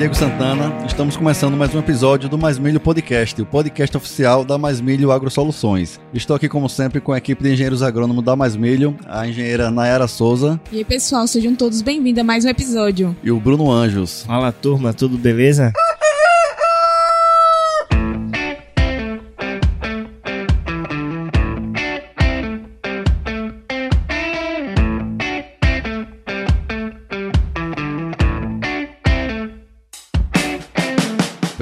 Diego Santana. Estamos começando mais um episódio do Mais Milho Podcast, o podcast oficial da Mais Milho Agro Soluções. Estou aqui, como sempre, com a equipe de engenheiros agrônomos da Mais Milho, a engenheira Nayara Souza. E aí, pessoal, sejam todos bem-vindos a mais um episódio. E o Bruno Anjos. Fala, turma, tudo beleza?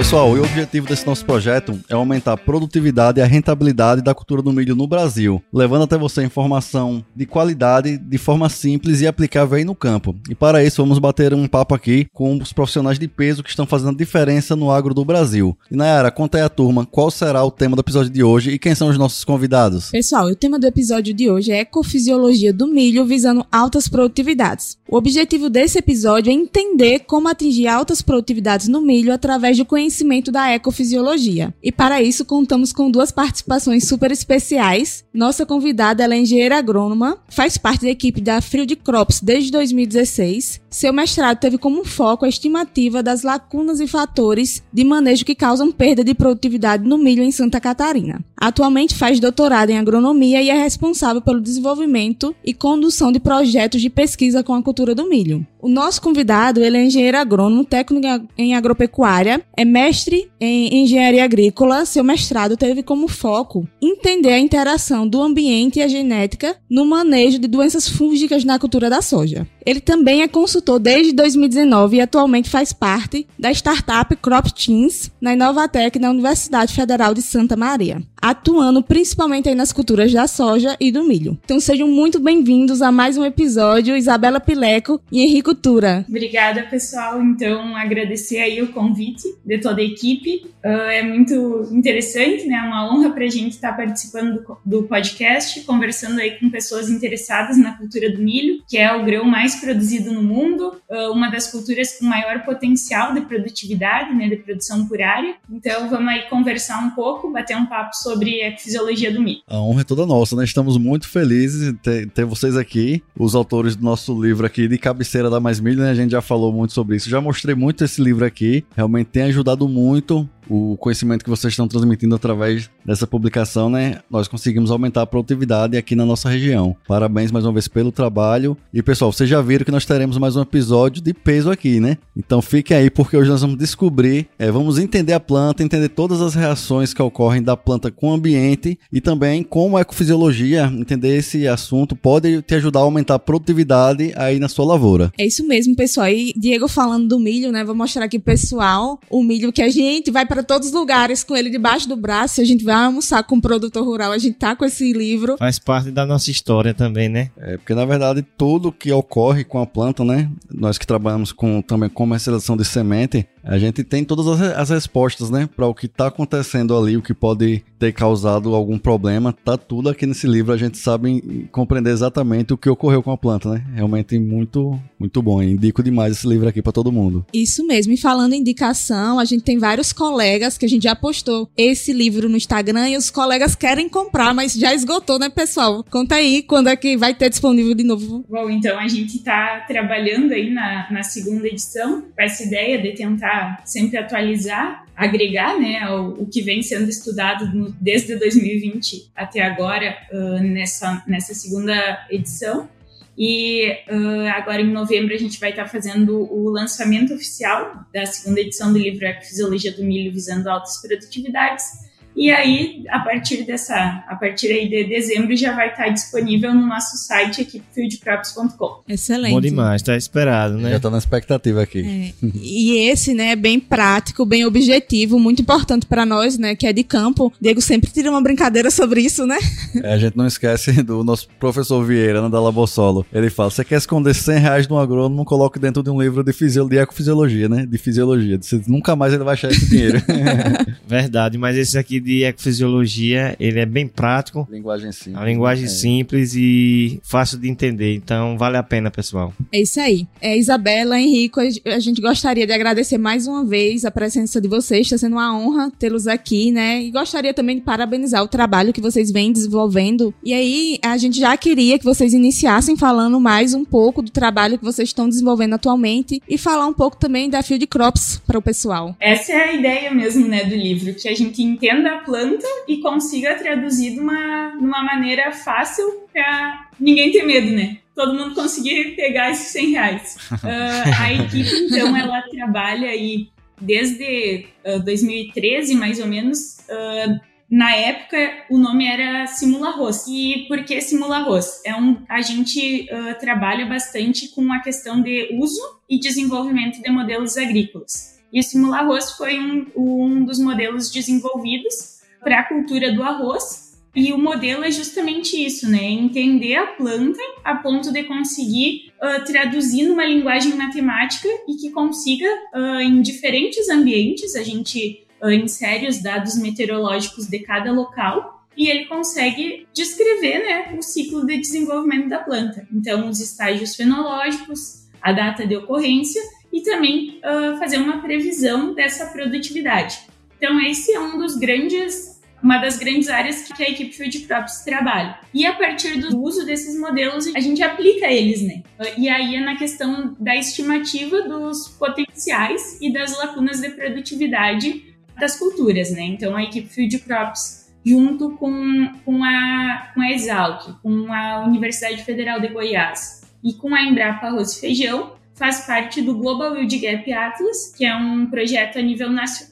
Pessoal, e o objetivo desse nosso projeto é aumentar a produtividade e a rentabilidade da cultura do milho no Brasil, levando até você informação de qualidade de forma simples e aplicável aí no campo. E para isso, vamos bater um papo aqui com os profissionais de peso que estão fazendo diferença no agro do Brasil. E Nayara, conta aí a turma qual será o tema do episódio de hoje e quem são os nossos convidados. Pessoal, o tema do episódio de hoje é Ecofisiologia do Milho visando altas produtividades. O objetivo desse episódio é entender como atingir altas produtividades no milho através do conhecimento conhecimento da ecofisiologia. E para isso contamos com duas participações super especiais. Nossa convidada é engenheira agrônoma, faz parte da equipe da Field Crops desde 2016. Seu mestrado teve como foco a estimativa das lacunas e fatores de manejo que causam perda de produtividade no milho em Santa Catarina. Atualmente faz doutorado em agronomia e é responsável pelo desenvolvimento e condução de projetos de pesquisa com a cultura do milho. O nosso convidado, ele é engenheiro agrônomo, técnico em agropecuária, é mestre em engenharia agrícola. Seu mestrado teve como foco entender a interação do ambiente e a genética no manejo de doenças fúngicas na cultura da soja. Ele também é consultor desde 2019 e atualmente faz parte da startup Crop Teams na Inovatec na Universidade Federal de Santa Maria atuando principalmente nas culturas da soja e do milho. Então sejam muito bem-vindos a mais um episódio, Isabela Pileco e Henrico Tura. Obrigada, pessoal. Então, agradecer aí o convite de toda a equipe. Uh, é muito interessante, né? É uma honra para a gente estar participando do, do podcast, conversando aí com pessoas interessadas na cultura do milho, que é o grão mais produzido no mundo, uh, uma das culturas com maior potencial de produtividade, né? De produção por área. Então, vamos aí conversar um pouco, bater um papo sobre a fisiologia do milho. A honra é toda nossa, né? Estamos muito felizes de ter, ter, vocês aqui, os autores do nosso livro aqui de cabeceira da Mais Milho, né? A gente já falou muito sobre isso. Já mostrei muito esse livro aqui. Realmente tem ajudado muito o conhecimento que vocês estão transmitindo através dessa publicação, né? Nós conseguimos aumentar a produtividade aqui na nossa região. Parabéns mais uma vez pelo trabalho. E pessoal, vocês já viram que nós teremos mais um episódio de peso aqui, né? Então fiquem aí porque hoje nós vamos descobrir, é, vamos entender a planta, entender todas as reações que ocorrem da planta com o ambiente e também como a ecofisiologia, entender esse assunto pode te ajudar a aumentar a produtividade aí na sua lavoura. É isso mesmo, pessoal. E Diego falando do milho, né? Vou mostrar aqui pessoal o milho que a gente vai para para todos os lugares com ele debaixo do braço. Se a gente vai almoçar com um produtor rural, a gente tá com esse livro. Faz parte da nossa história também, né? É, porque na verdade tudo que ocorre com a planta, né? Nós que trabalhamos com também comercialização de semente, a gente tem todas as, as respostas, né, para o que está acontecendo ali, o que pode ter causado algum problema, tá tudo aqui nesse livro. A gente sabe compreender exatamente o que ocorreu com a planta, né? Realmente muito, muito bom. Indico demais esse livro aqui para todo mundo. Isso mesmo. E falando em indicação, a gente tem vários colegas que a gente já postou esse livro no Instagram e os colegas querem comprar, mas já esgotou, né, pessoal? Conta aí quando é que vai ter disponível de novo. Bom, então a gente está trabalhando aí na, na segunda edição com essa ideia de tentar sempre atualizar, agregar né, o, o que vem sendo estudado no, desde 2020 até agora uh, nessa, nessa segunda edição. E uh, agora em novembro a gente vai estar fazendo o lançamento oficial da segunda edição do livro Fisiologia do Milho visando altas produtividades e aí, a partir dessa, a partir aí de dezembro já vai estar disponível no nosso site equipefieldcrops.com. Excelente. Bom demais, tá esperado, né? Já tô na expectativa aqui. É. E esse, né, é bem prático, bem objetivo, muito importante para nós, né, que é de campo. Diego sempre tira uma brincadeira sobre isso, né? É, a gente não esquece do nosso professor Vieira, né, da Labossolo. Ele fala: você quer esconder 100 reais de um agrônomo, coloque dentro de um livro de, fisio, de ecofisiologia, né? De fisiologia. Você, nunca mais ele vai achar esse dinheiro. Verdade, mas esse aqui de ecofisiologia, ele é bem prático, Linguagem simples. a linguagem É. simples e fácil de entender. Então, vale a pena, pessoal. É isso aí. É, Isabela, Henrico, a gente gostaria de agradecer mais uma vez a presença de vocês. Está sendo uma honra tê-los aqui, né? E gostaria também de parabenizar o trabalho que vocês vêm desenvolvendo. E aí, a gente já queria que vocês iniciassem falando mais um pouco do trabalho que vocês estão desenvolvendo atualmente e falar um pouco também da Field Crops para o pessoal. Essa é a ideia mesmo, né, do livro, que a gente entenda a planta e consiga traduzir de uma, de uma maneira fácil para ninguém ter medo, né? Todo mundo conseguir pegar esses 100 reais. Ah, a equipe, então, ela trabalha aí desde ah, 2013, mais ou menos. ah, na época, o nome era Simula Arroz. E por que Simula Arroz? É um, a gente trabalha bastante com a questão de uso e desenvolvimento de modelos agrícolas. E o Simula Arroz foi um, um dos modelos desenvolvidos para a cultura do arroz. E o modelo é justamente isso, né? Entender a planta a ponto de conseguir ah, traduzir numa linguagem matemática e que consiga, ah, em diferentes ambientes, a gente ah, insere os dados meteorológicos de cada local e ele consegue descrever né, o ciclo de desenvolvimento da planta. Então, os estágios fenológicos, a data de ocorrência e também ah, fazer uma previsão dessa produtividade. Então, esse é um dos grandes, uma das grandes áreas que a equipe Field Crops trabalha. E a partir do uso desses modelos, a gente aplica eles, né? E aí é na questão da estimativa dos potenciais e das lacunas de produtividade das culturas, né? Então, a equipe Field Crops junto com, com, a, com a Exalc, com a Universidade Federal de Goiás e com a Embrapa Arroz e Feijão, faz parte do Global Yield Gap Atlas, que é um projeto a nível, nacio-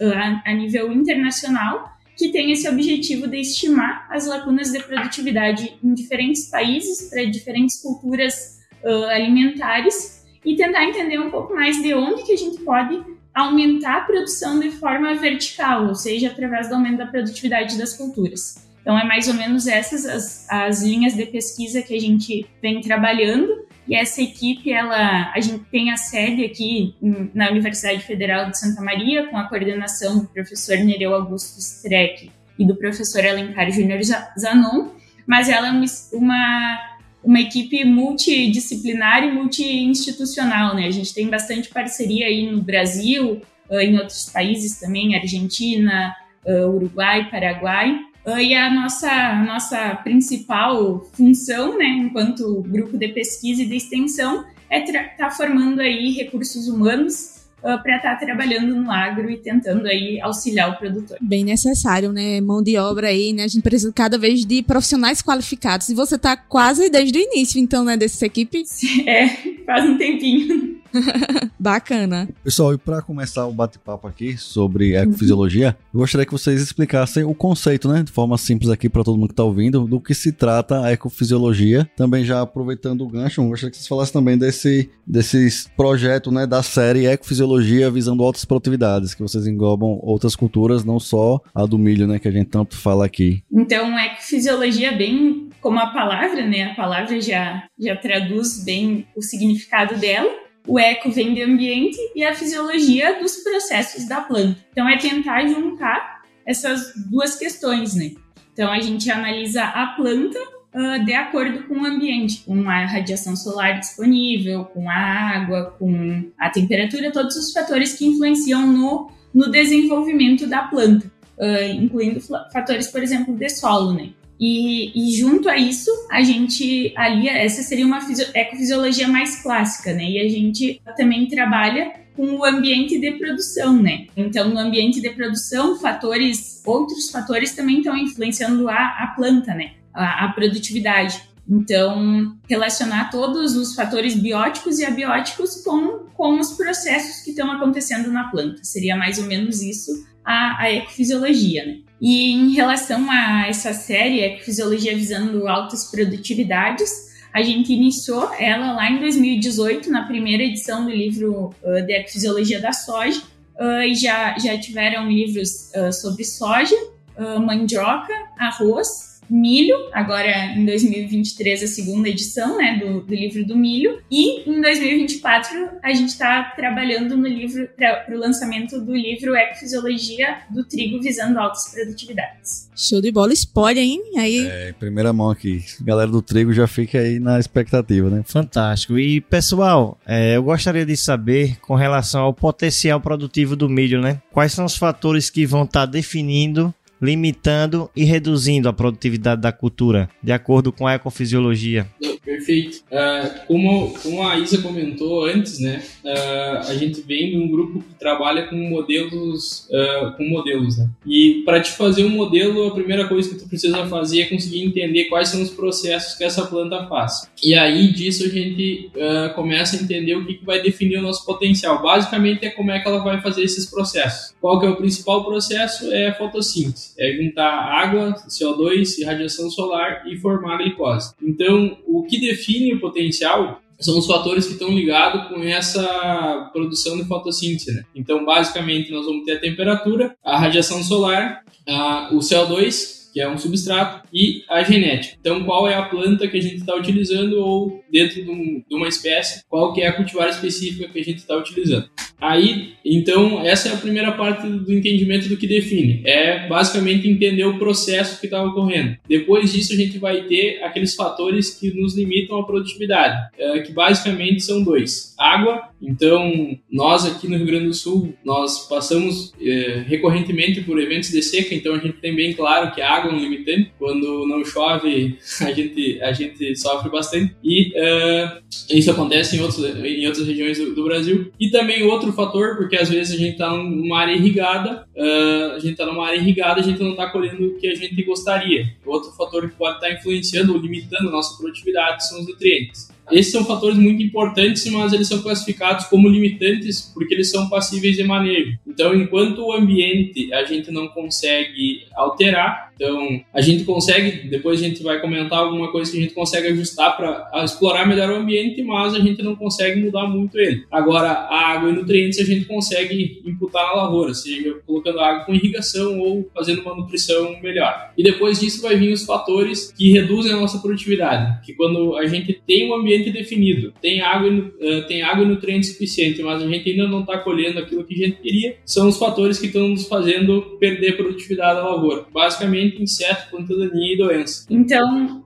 a, nível internacional que tem esse objetivo de estimar as lacunas de produtividade em diferentes países, para diferentes culturas ah, alimentares, e tentar entender um pouco mais de onde que a gente pode aumentar a produção de forma vertical, ou seja, através do aumento da produtividade das culturas. Então, é mais ou menos essas as, as linhas de pesquisa que a gente vem trabalhando. E essa equipe, ela, a gente tem a sede aqui na Universidade Federal de Santa Maria, com a coordenação do professor Nereu Augusto Streck e do professor Alencar Júnior Zanon, mas ela é uma, uma, equipe multidisciplinar e multi-institucional, né? A gente tem bastante parceria aí no Brasil, em outros países também, Argentina, Uruguai, Paraguai. Ah, E a nossa, a nossa principal função, né, enquanto grupo de pesquisa e de extensão, é estar formando aí recursos humanos para estar trabalhando no agro e tentando aí auxiliar o produtor. Bem necessário, né? Mão de obra aí, né? A gente precisa cada vez de profissionais qualificados. E você tá quase desde o início, então, né, dessa equipe? É, faz um tempinho. Bacana. Pessoal, e para começar o bate-papo aqui sobre ecofisiologia, eu gostaria que vocês explicassem o conceito, né, de forma simples aqui para todo mundo que está ouvindo, do que se trata a ecofisiologia. Também já aproveitando o gancho, eu gostaria que vocês falassem também desse, desse projeto, né, da série Ecofisiologia visando altas produtividades, que vocês englobam outras culturas, não só a do milho, né, que a gente tanto fala aqui. Então, ecofisiologia, bem como a palavra, né? A palavra já, já traduz bem o significado dela. O eco vem do ambiente e a fisiologia dos processos da planta. Então, é tentar juntar essas duas questões, né? Então, a gente analisa a planta ah, de acordo com o ambiente, com a radiação solar disponível, com a água, com a temperatura, todos os fatores que influenciam no, no desenvolvimento da planta, ah, incluindo fatores, por exemplo, de solo, né? E, e junto a isso, a gente alia, essa seria uma fisio- ecofisiologia mais clássica, né? E a gente também trabalha com o ambiente de produção, né? Então, no ambiente de produção, fatores, outros fatores também estão influenciando a, a planta, né? A, a produtividade. Então, relacionar todos os fatores bióticos e abióticos com, com os processos que estão acontecendo na planta. Seria mais ou menos isso a, a ecofisiologia, né? E em relação a essa série, Ecofisiologia Visando Altas Produtividades, a gente iniciou ela lá em 2018, na primeira edição do livro uh, de Ecofisiologia da Soja, uh, e já, já tiveram livros uh, sobre soja, uh, mandioca, arroz milho, agora em 2023 a segunda edição, né, do, do livro do milho, e em 2024 a gente está trabalhando no livro para o lançamento do livro Ecofisiologia do trigo visando altas produtividades. Show de bola, spoiler, hein? Aí... É, primeira mão aqui. Galera do trigo já fica aí na expectativa, né? Fantástico. E, pessoal, é, eu gostaria de saber com relação ao potencial produtivo do milho, né? Quais são os fatores que vão estar tá definindo limitando e reduzindo a produtividade da cultura, de acordo com a ecofisiologia. Perfeito. Uh, como, como a Isa comentou antes, né, uh, a gente vem de um grupo que trabalha com modelos, uh, com modelos, né? E para te fazer um modelo, a primeira coisa que tu precisa fazer é conseguir entender quais são os processos que essa planta faz. E aí disso a gente começa a entender o que, que vai definir o nosso potencial. Basicamente é como é que ela vai fazer esses processos. Qual que é o principal processo? É a fotossíntese. É juntar água, CO2 e radiação solar e formar glicose. Então, o que define o potencial são os fatores que estão ligados com essa produção de fotossíntese. Né? Então, basicamente, nós vamos ter a temperatura, a radiação solar, a, o CO2 que é um substrato, e a genética. Então, qual é a planta que a gente está utilizando ou dentro de, um, de, uma espécie, qual que é a cultivar específica que a gente está utilizando. Aí, então, essa é a primeira parte do entendimento do que define. É basicamente entender o processo que está ocorrendo. Depois disso, a gente vai ter aqueles fatores que nos limitam a produtividade, é, que basicamente são dois: água. Então, nós aqui no Rio Grande do Sul, nós passamos é, recorrentemente por eventos de seca, então a gente tem bem claro que a água é um limitante. Quando não chove, a gente, a gente sofre bastante. E é, isso acontece em, outros, em outras regiões do, do Brasil. E também outro fator, porque às vezes a gente está numa área irrigada, uh, a gente está numa área irrigada, a gente não está colhendo o que a gente gostaria. Outro fator que pode estar tá influenciando ou limitando a nossa produtividade são os nutrientes. Esses são fatores muito importantes, mas eles são classificados como limitantes porque eles são passíveis de manejo. Então, enquanto o ambiente a gente não consegue alterar, então a gente consegue, depois a gente vai comentar alguma coisa que a gente consegue ajustar para explorar melhor o ambiente, mas a gente não consegue mudar muito ele. Agora, a água e nutrientes a gente consegue imputar na lavoura, seja colocando água com irrigação ou fazendo uma nutrição melhor. E depois disso vai vir os fatores que reduzem a nossa produtividade, que quando a gente tem um ambiente definido, tem água, uh, tem água e nutrientes suficiente, mas a gente ainda não está colhendo aquilo que a gente queria, são os fatores que estão nos fazendo perder produtividade da lavoura. Basicamente, inseto, planta daninha e doença. Então,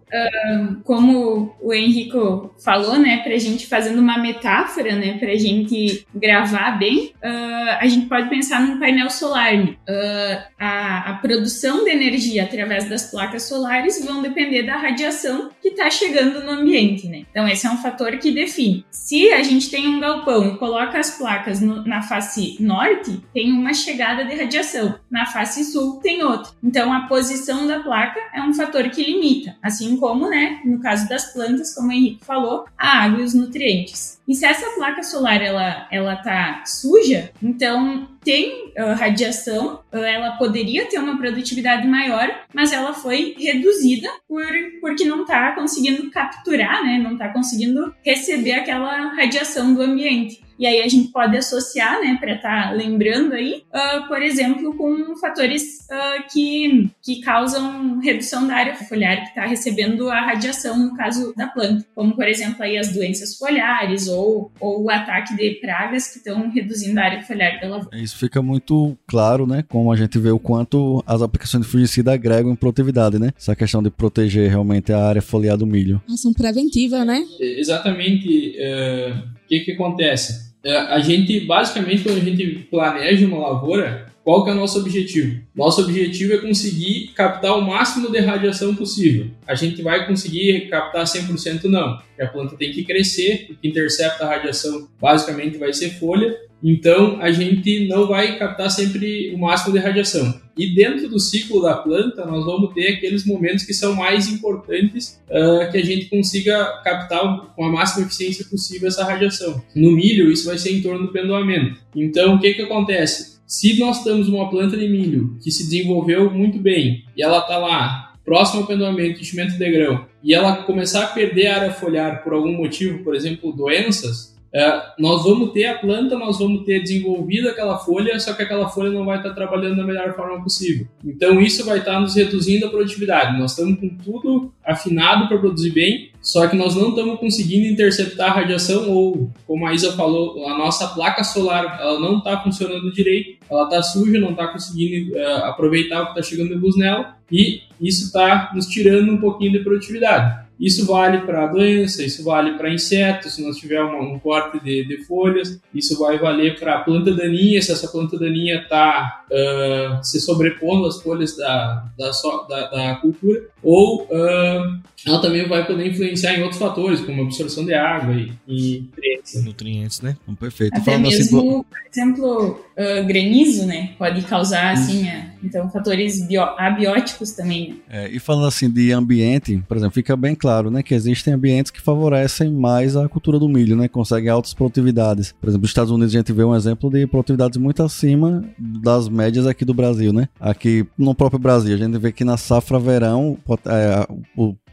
Como o Henrico falou, né, para a gente fazendo uma metáfora, né, para a gente gravar bem, uh, a gente pode pensar num painel solar. Uh, a, a, produção de energia através das placas solares vão depender da radiação que está chegando no ambiente, né? Então esse é um fator que define. Se a gente tem um galpão e coloca as placas no, na face norte, tem uma chegada de radiação. Na face sul tem outra. Então a posição da placa é um fator que limita, assim como, né, no caso das plantas, como o Henrique falou, a água e os nutrientes. E se essa placa solar ela, ela tá suja, então tem uh, radiação, uh, ela poderia ter uma produtividade maior, mas ela foi reduzida por, porque não está conseguindo capturar, né? Não está conseguindo receber aquela radiação do ambiente. E aí a gente pode associar, né, para estar tá lembrando aí, uh, por exemplo, com fatores uh, que, que causam redução da área foliar que está recebendo a radiação no caso da planta, como por exemplo aí as doenças foliares ou, ou o ataque de pragas que estão reduzindo a área foliar da lavoura. Isso fica muito claro, né, como a gente vê o quanto as aplicações de fungicida agregam em produtividade, né? Essa questão de proteger realmente a área foliar do milho. Ação preventiva, né? Exatamente. Uh, o que que acontece? É, a gente, basicamente, quando a gente planeja uma lavoura, qual que é o nosso objetivo? Nosso objetivo é conseguir captar o máximo de radiação possível. A gente vai conseguir captar 100% não, porque a planta tem que crescer, o que intercepta a radiação basicamente vai ser folha, então a gente não vai captar sempre o máximo de radiação. E dentro do ciclo da planta, nós vamos ter aqueles momentos que são mais importantes uh, que a gente consiga captar com a máxima eficiência possível essa radiação. No milho, isso vai ser em torno do pendoamento. Então, o que, que acontece? Se nós temos uma planta de milho que se desenvolveu muito bem e ela está lá próximo ao pendoamento, enchimento de grão, e ela começar a perder a área foliar por algum motivo, por exemplo, doenças, é, nós vamos ter a planta, nós vamos ter desenvolvido aquela folha, só que aquela folha não vai estar trabalhando da melhor forma possível. Então isso vai estar nos reduzindo a produtividade. Nós estamos com tudo afinado para produzir bem, só que nós não estamos conseguindo interceptar a radiação ou, como a Isa falou, a nossa placa solar ela não está funcionando direito, ela está suja, não está conseguindo uh, aproveitar o que está chegando de luz nela e isso está nos tirando um pouquinho de produtividade. Isso vale para doença, isso vale para insetos, se nós tiver um corte de, de, folhas, isso vai valer para planta daninha, se essa planta daninha está uh, se sobrepondo às folhas da, da, da, da cultura, ou uh, ela também vai poder influenciar em outros fatores, como absorção de água e, e nutrientes. Nutrientes, né? Perfeito. Até Falando assim, mesmo, assim, por exemplo, uh, granizo, né? Pode causar, assim, uh, então, fatores bio, abióticos também. Né? É, e falando assim de ambiente, por exemplo, fica bem claro, né, que existem ambientes que favorecem mais a cultura do milho, né? Conseguem altas produtividades. Por exemplo, nos Estados Unidos a gente vê um exemplo de produtividades muito acima das médias aqui do Brasil, né? Aqui no próprio Brasil, a gente vê que na safra verão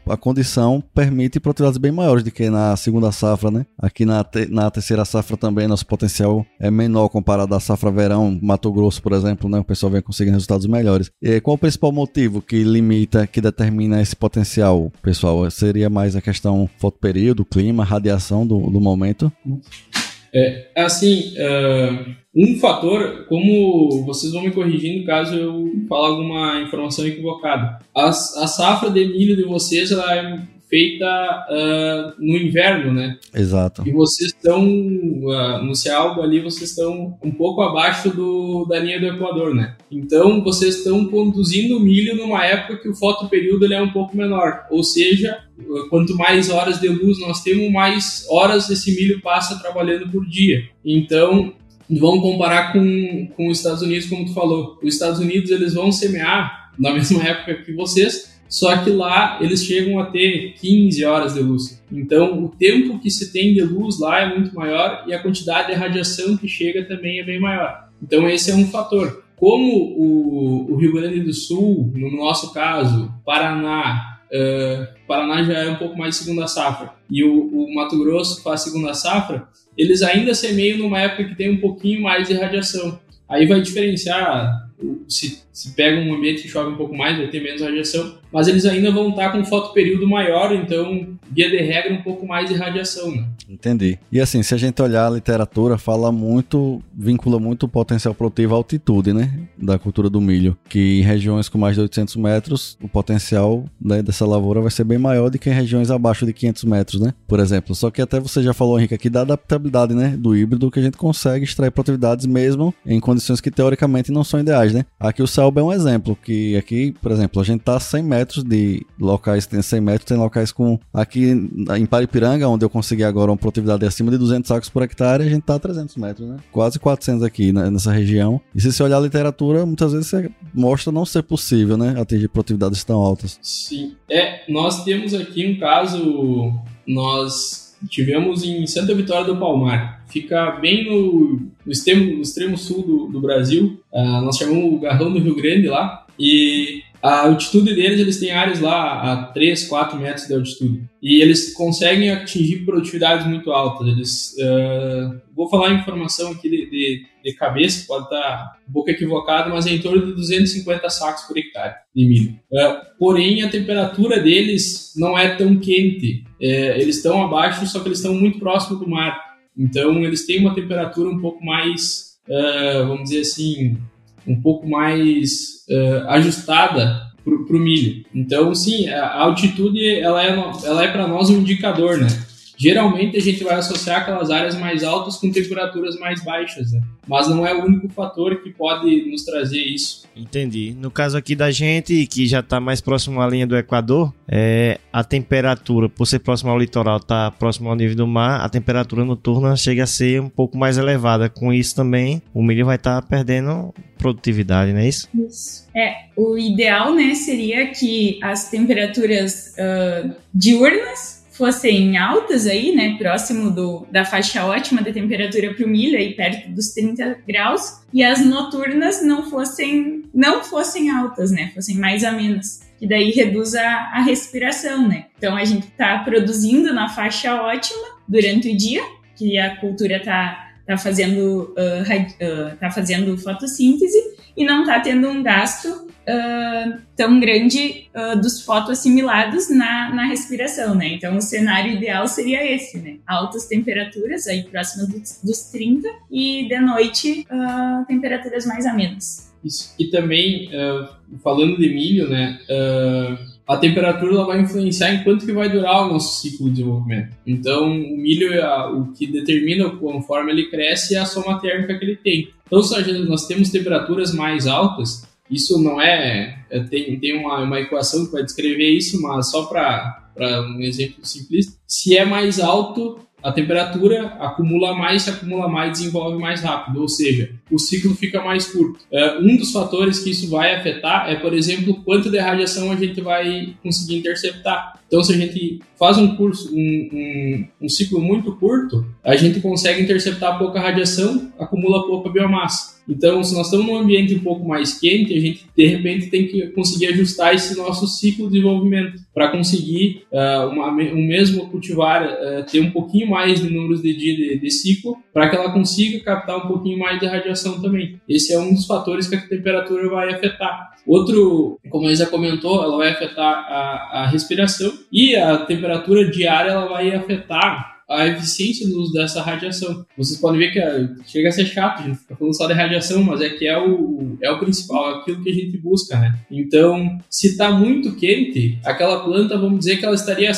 a condição permite produtividades bem maiores do que na segunda safra, né? Aqui na, te, na terceira safra também nosso potencial é menor comparado à safra verão, Mato Grosso, por exemplo, né? O pessoal vem conseguindo resultados melhores. E qual o principal motivo que limita, que determina esse potencial, pessoal? Seria mais a questão fotoperíodo, clima, radiação do, do momento? É, assim, uh, um fator, como vocês vão me corrigindo caso eu fale alguma informação equivocada. A, a safra de milho de vocês ela é feita uh, no inverno, né? Exato. E vocês estão, uh, no Cealbo ali, vocês estão um pouco abaixo do, da linha do Equador, né? Então, vocês estão conduzindo milho numa época que o fotoperíodo ele é um pouco menor. Ou seja, quanto mais horas de luz nós temos, mais horas esse milho passa trabalhando por dia. Então, vamos comparar com, com os Estados Unidos, como tu falou. Os Estados Unidos, eles vão semear na mesma época que vocês, só que lá eles chegam a ter 15 horas de luz. Então, o tempo que se tem de luz lá é muito maior e a quantidade de radiação que chega também é bem maior. Então, esse é um fator. Como o, o Rio Grande do Sul, no nosso caso, Paraná, Uh, Paraná já é um pouco mais segunda safra e o, o, Mato Grosso faz segunda safra, eles ainda semeiam numa época que tem um pouquinho mais de radiação. Aí vai diferenciar se, se pega um ambiente que chove um pouco mais, vai ter menos radiação, mas eles ainda vão estar com foto período maior, então, via de regra, um pouco mais de radiação, né? Entendi. E assim, se a gente olhar a literatura, fala muito, vincula muito o potencial produtivo à altitude, né? Da cultura do milho. Que em regiões com mais de 800 metros, o potencial né, dessa lavoura vai ser bem maior do que em regiões abaixo de 500 metros, né? Por exemplo. Só que até você já falou, Henrique, aqui da adaptabilidade, né? Do híbrido, que a gente consegue extrair produtividades mesmo em condições que teoricamente não são ideais, né? Aqui o Selba é um exemplo, que aqui, por exemplo, a gente tá a 100 metros de locais tem 100 metros, tem locais com. Aqui em Paripiranga, onde eu consegui agora uma produtividade acima de 200 sacos por hectare, a gente tá a 300 metros, né? Quase 400 aqui né, nessa região. E se você olhar a literatura, muitas vezes você mostra não ser possível, né? Atingir produtividades tão altas. Sim. É, nós temos aqui um caso. Nós tivemos em Santa Vitória do Palmar. Fica bem no, no, extremo, no extremo sul do, do Brasil. Uh, nós chamamos o Garrão do Rio Grande lá. E a altitude deles, eles têm áreas lá a 3, 4 metros de altitude. E eles conseguem atingir produtividades muito altas. Eles, uh, vou falar informação aqui de, de, de, cabeça, pode estar um pouco equivocado, mas é em torno de 250 sacos por hectare de milho. Uh, porém, a temperatura deles não é tão quente. Uh, eles estão abaixo, só que eles estão muito próximo do mar. Então, eles têm uma temperatura um pouco mais, vamos dizer assim, um pouco mais uh, ajustada para o milho. Então, sim, a altitude ela é, ela é para nós um indicador, né? Geralmente a gente vai associar aquelas áreas mais altas com temperaturas mais baixas, né? Mas não é o único fator que pode nos trazer isso. Entendi. No caso aqui da gente, que já está mais próximo à linha do Equador, é, a temperatura, por ser próximo ao litoral, está próximo ao nível do mar, a temperatura noturna chega a ser um pouco mais elevada. Com isso também, o milho vai estar tá perdendo produtividade, não é isso? Isso. É, o ideal, né, seria que as temperaturas uh, diurnas fossem altas aí, né, próximo do, da faixa ótima de temperatura para o milho, aí perto dos 30 graus, e as noturnas não fossem não fossem altas, né, fossem mais amenas, que daí reduz a, a respiração, né. Então a gente está produzindo na faixa ótima durante o dia, que a cultura está tá fazendo, uh, uh, tá fazendo fotossíntese e não está tendo um gasto uh, tão grande dos fotoassimilados na, na respiração, né? Então, o cenário ideal seria esse, né? Altas temperaturas, aí próximas dos, dos 30, e de noite, temperaturas mais amenas. Isso. E também, falando de milho, né? A temperatura ela vai influenciar em quanto que vai durar o nosso ciclo de desenvolvimento. Então, o milho, o que determina conforme ele cresce é a soma térmica que ele tem. Então, se nós temos temperaturas mais altas, isso não é... é tem, tem uma, uma equação que vai descrever isso, mas só para um exemplo simplista. Se é mais alto, a temperatura acumula mais, se acumula mais, desenvolve mais rápido, ou seja, o ciclo fica mais curto. É, um dos fatores que isso vai afetar é, por exemplo, quanto de radiação a gente vai conseguir interceptar. Então, se a gente faz um curso, um, um, um ciclo muito curto, a gente consegue interceptar pouca radiação, acumula pouca biomassa. Então, se nós estamos num ambiente um pouco mais quente, a gente de repente tem que conseguir ajustar esse nosso ciclo de desenvolvimento para conseguir uh, uma, um mesmo cultivar uh, ter um pouquinho mais de números de dia de, de ciclo para que ela consiga captar um pouquinho mais de radiação também. Esse é um dos fatores que a temperatura vai afetar. Outro, como a Isa comentou, ela vai afetar a, a respiração e a temperatura diária ela vai afetar a eficiência do uso dessa radiação. Vocês podem ver que é, chega a ser chato, a gente fica falando só de radiação, mas é que é o, é o principal, é aquilo que a gente busca, né? Então, se está muito quente, aquela planta, vamos dizer que ela estaria a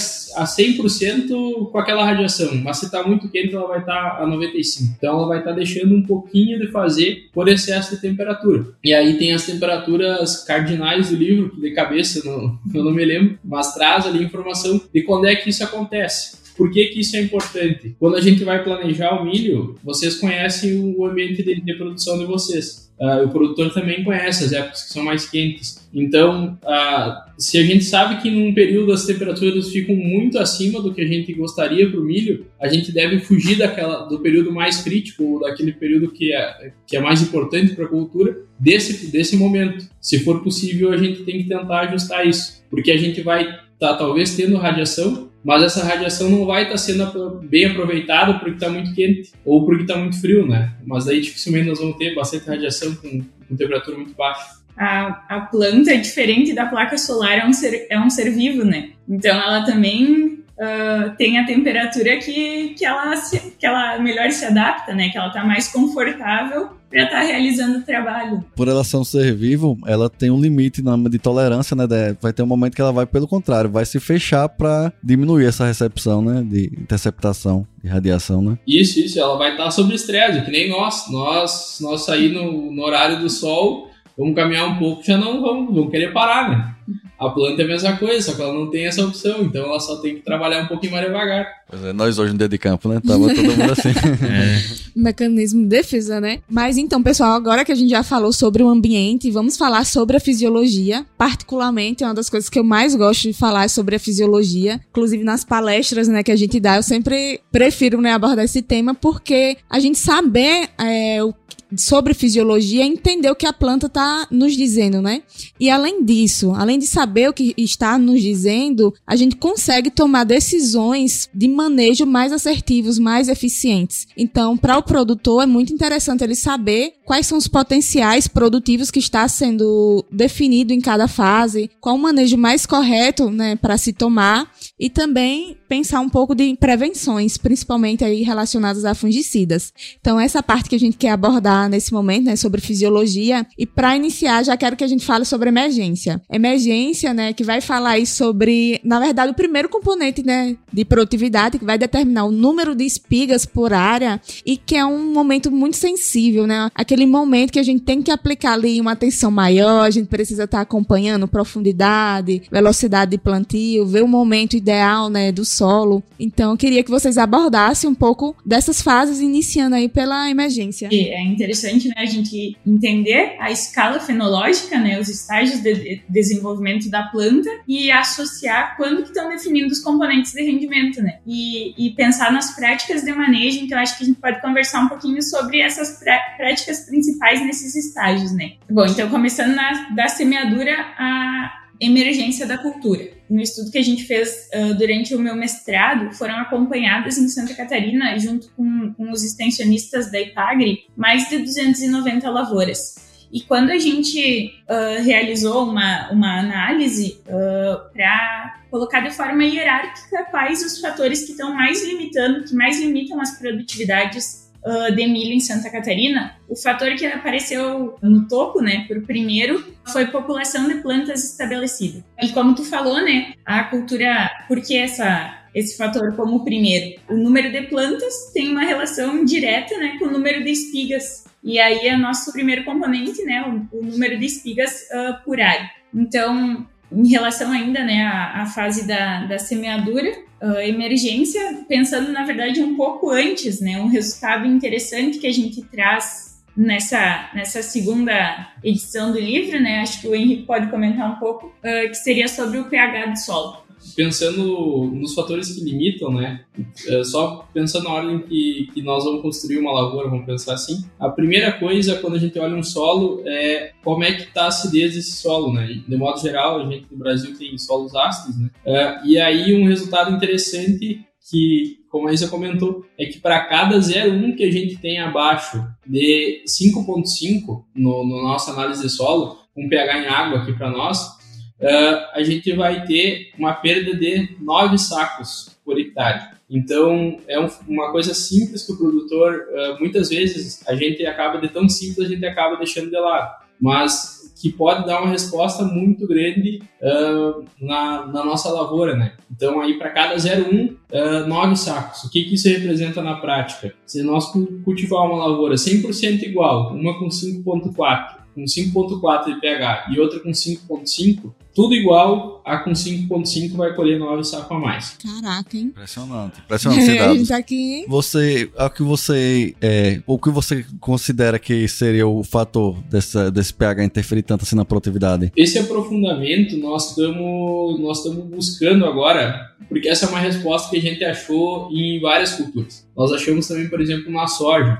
100% com aquela radiação, mas se está muito quente, ela vai estar tá a 95%. Então, ela vai estar tá deixando um pouquinho de fazer por excesso de temperatura. E aí tem as temperaturas cardinais do livro, de cabeça não, eu não me lembro, mas traz ali informação de quando é que isso acontece. Por que, que isso é importante? Quando a gente vai planejar o milho, vocês conhecem o ambiente de, de produção de vocês. Uh, o produtor também conhece as épocas que são mais quentes. Então, uh, se a gente sabe que num período as temperaturas ficam muito acima do que a gente gostaria para o milho, a gente deve fugir daquela, do período mais crítico, daquele período que é, que é mais importante para a cultura, desse, desse momento. Se for possível, a gente tem que tentar ajustar isso, porque a gente vai estar tá, talvez tendo radiação, mas essa radiação não vai estar tá sendo bem aproveitada porque está muito quente ou porque está muito frio, né? Mas aí dificilmente nós vamos ter bastante radiação com, com temperatura muito baixa. A, a planta é diferente da placa solar, é um ser, é um ser vivo, né? Então ela também uh, tem a temperatura que, que, ela se, que ela melhor se adapta, né? Que ela está mais confortável para estar tá realizando o trabalho. Por ela ser um ser vivo, ela tem um limite de tolerância, né? Vai ter um momento que ela vai pelo contrário, vai se fechar para diminuir essa recepção, né? De interceptação de radiação, né? Isso, isso. Ela vai estar tá sob estresse, que nem nós. Nós, nós sair no, no horário do sol, vamos caminhar um pouco, já não vamos, vamos querer parar, né? A planta é a mesma coisa, só que ela não tem essa opção, então ela só tem que trabalhar um pouquinho mais devagar. Pois é, nós hoje no dia de campo, né? Tava todo mundo assim. é. Mecanismo de defesa, né? Mas então, pessoal, agora que a gente já falou sobre o ambiente, vamos falar sobre a fisiologia. Particularmente, é uma das coisas que eu mais gosto de falar sobre a fisiologia. Inclusive nas palestras, né, que a gente dá, eu sempre prefiro, né, abordar esse tema, porque a gente saber é, o sobre fisiologia, entender o que a planta está nos dizendo, né? E além disso, além de saber o que está nos dizendo, a gente consegue tomar decisões de manejo mais assertivos, mais eficientes. Então, para o produtor é muito interessante ele saber quais são os potenciais produtivos que está sendo definido em cada fase, qual o manejo mais correto, né, para se tomar e também pensar um pouco de prevenções, principalmente aí relacionadas a fungicidas. Então, essa parte que a gente quer abordar nesse momento, né, sobre fisiologia. E para iniciar, já quero que a gente fale sobre emergência. Emergência, né, que vai falar aí sobre, na verdade, o primeiro componente, né, de produtividade que vai determinar o número de espigas por área e que é um momento muito sensível, né? Aquele momento que a gente tem que aplicar ali uma atenção maior, a gente precisa estar tá acompanhando profundidade, velocidade de plantio, ver o momento ideal, né, do solo. Então, eu queria que vocês abordassem um pouco dessas fases iniciando aí pela emergência. É interessante, né, a gente entender a escala fenológica, né, os estágios de desenvolvimento da planta e associar quando que estão definindo os componentes de rendimento, né, e, e, pensar nas práticas de manejo. Então, acho que a gente pode conversar um pouquinho sobre essas práticas principais nesses estágios, né. Bom, então começando na, da semeadura a emergência da cultura. No estudo que a gente fez uh, durante o meu mestrado, foram acompanhadas em Santa Catarina, junto com, com os extensionistas da IPAGRE, mais de 290 lavouras. E quando a gente uh, realizou uma, uma análise uh, para colocar de forma hierárquica quais os fatores que estão mais limitando, que mais limitam as produtividades uh, de milho em Santa Catarina, o fator que apareceu no topo, né, por primeiro, foi população de plantas estabelecida. E como tu falou, né, a cultura, por que essa esse fator como primeiro? O número de plantas tem uma relação direta, né, com o número de espigas e aí é nosso primeiro componente, né, o, o número de espigas uh, por área. Então, em relação ainda né, à, à fase da, da semeadura, uh, emergência, pensando na verdade um pouco antes, né, um resultado interessante que a gente traz nessa, nessa segunda edição do livro, né, acho que o Henrique pode comentar um pouco, uh, que seria sobre o pH do solo pensando nos fatores que limitam, né? É, só pensando na ordem que, que nós vamos construir uma lavoura, vamos pensar assim. A primeira coisa, quando a gente olha um solo, é como é que está a acidez desse solo, né? De modo geral, a gente no Brasil tem solos ácidos, né? É, e aí um resultado interessante que, como a Isa comentou, é que para cada 0,1 que a gente tem abaixo de 5,5 no, no nossa análise de solo, com pH em água aqui para nós, uh, a gente vai ter uma perda de 9 sacos por hectare. Então, é um, uma coisa simples que o produtor, uh, muitas vezes, a gente acaba de tão simples, a gente acaba deixando de lado. Mas que pode dar uma resposta muito grande uh, na, na, nossa lavoura, né? Então, aí para cada 0,1, uh, 9 sacos. O que, que isso representa na prática? Se nós cultivar uma lavoura 100% igual, uma com 5,4, com 5.4 de pH e outra com 5.5, tudo igual, a com 5.5 vai colher 9 sacos a mais. Caraca, hein? Impressionante, impressionante esse dado. tá aqui. Você, o que você, é, o que você considera que seria o fator dessa, desse pH interferir tanto assim na produtividade? Esse aprofundamento nós estamos nós estamos buscando agora, porque essa é uma resposta que a gente achou em várias culturas. Nós achamos também, por exemplo, na soja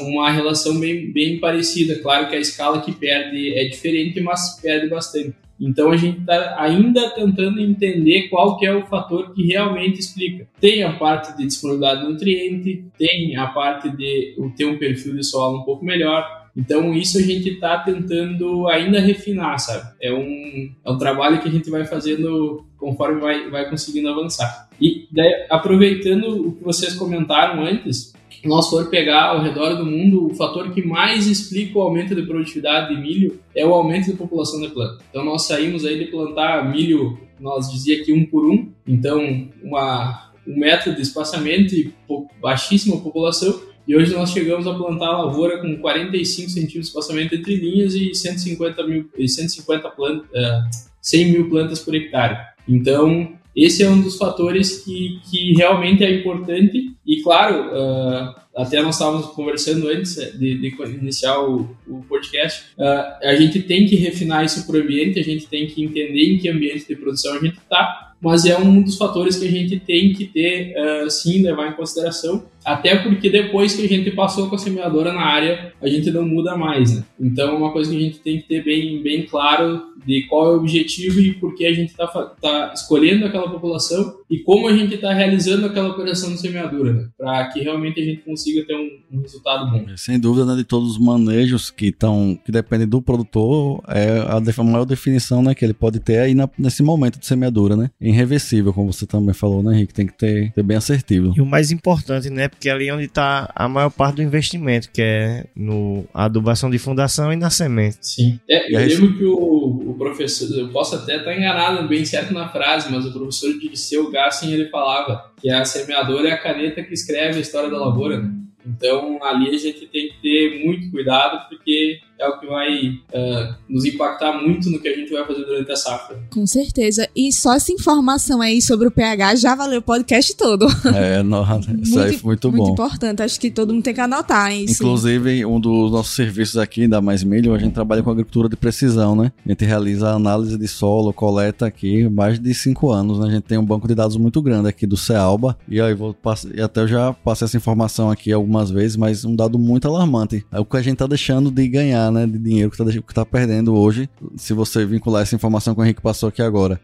uma relação bem, bem parecida. Claro que a escala que perde é diferente, mas perde bastante. Então a gente está ainda tentando entender qual que é o fator que realmente explica. Tem a parte de disponibilidade de nutriente, tem a parte de ter um perfil de solo um pouco melhor. Então isso a gente está tentando ainda refinar, sabe? É um, é um trabalho que a gente vai fazendo conforme vai, vai conseguindo avançar. E daí, aproveitando o que vocês comentaram antes, nós for pegar ao redor do mundo, o fator que mais explica o aumento de produtividade de milho é o aumento da população de planta. Então nós saímos aí de plantar milho, nós dizia que um por um, então uma, um metro de espaçamento e baixíssima população, e hoje nós chegamos a plantar lavoura com 45 centímetros de espaçamento entre linhas e 150 mil, 150 plantas, uh, 100 mil plantas por hectare. Então, esse é um dos fatores que, que realmente é importante e, claro, uh, até nós estávamos conversando antes de, de iniciar o, o podcast, uh, a gente tem que refinar isso para o ambiente, a gente tem que entender em que ambiente de produção a gente está, mas é um dos fatores que a gente tem que ter, uh, sim, levar em consideração, até porque depois que a gente passou com a semeadora na área, a gente não muda mais, né? Então é uma coisa que a gente tem que ter bem, bem claro de qual é o objetivo e por que a gente está tá escolhendo aquela população e como a gente está realizando aquela operação de semeadura, né? Para que realmente a gente consiga ter um, um resultado bom. Sem dúvida, né, de todos os manejos que estão, que dependem do produtor, é a, a maior definição, né, que ele pode ter aí na, nesse momento de semeadura, né? Irreversível, como você também falou, né, Henrique? Tem que ter, ter bem assertivo. E o mais importante, né, porque é ali é onde está a maior parte do investimento, que é no adubação de fundação e na semente. Sim. É, eu lembro que o, o professor, eu posso até estar enganado bem certo na frase, mas o professor de Dirceu Gassen, ele falava que a semeadora é a caneta que escreve a história da lavoura, né? Então ali a gente tem que ter muito cuidado porque é o que vai uh, nos impactar muito no que a gente vai fazer durante a safra. Com certeza. E só essa informação aí sobre o pH já valeu o podcast todo. É, não, isso aí foi muito, bom. Muito importante. Acho que todo mundo tem que anotar isso. Inclusive, um dos nossos serviços aqui da Mais Milho, a gente trabalha com agricultura de precisão, né? A gente realiza análise de solo, coleta aqui, mais de cinco anos, né? A gente tem um banco de dados muito grande aqui do CEALBA. E aí, vou passar, e até eu já passei essa informação aqui algumas vezes, mas um dado muito alarmante. É o que a gente tá deixando de ganhar familiar, né, de dinheiro que está tá perdendo hoje, se você vincular essa informação que o Henrique passou aqui agora.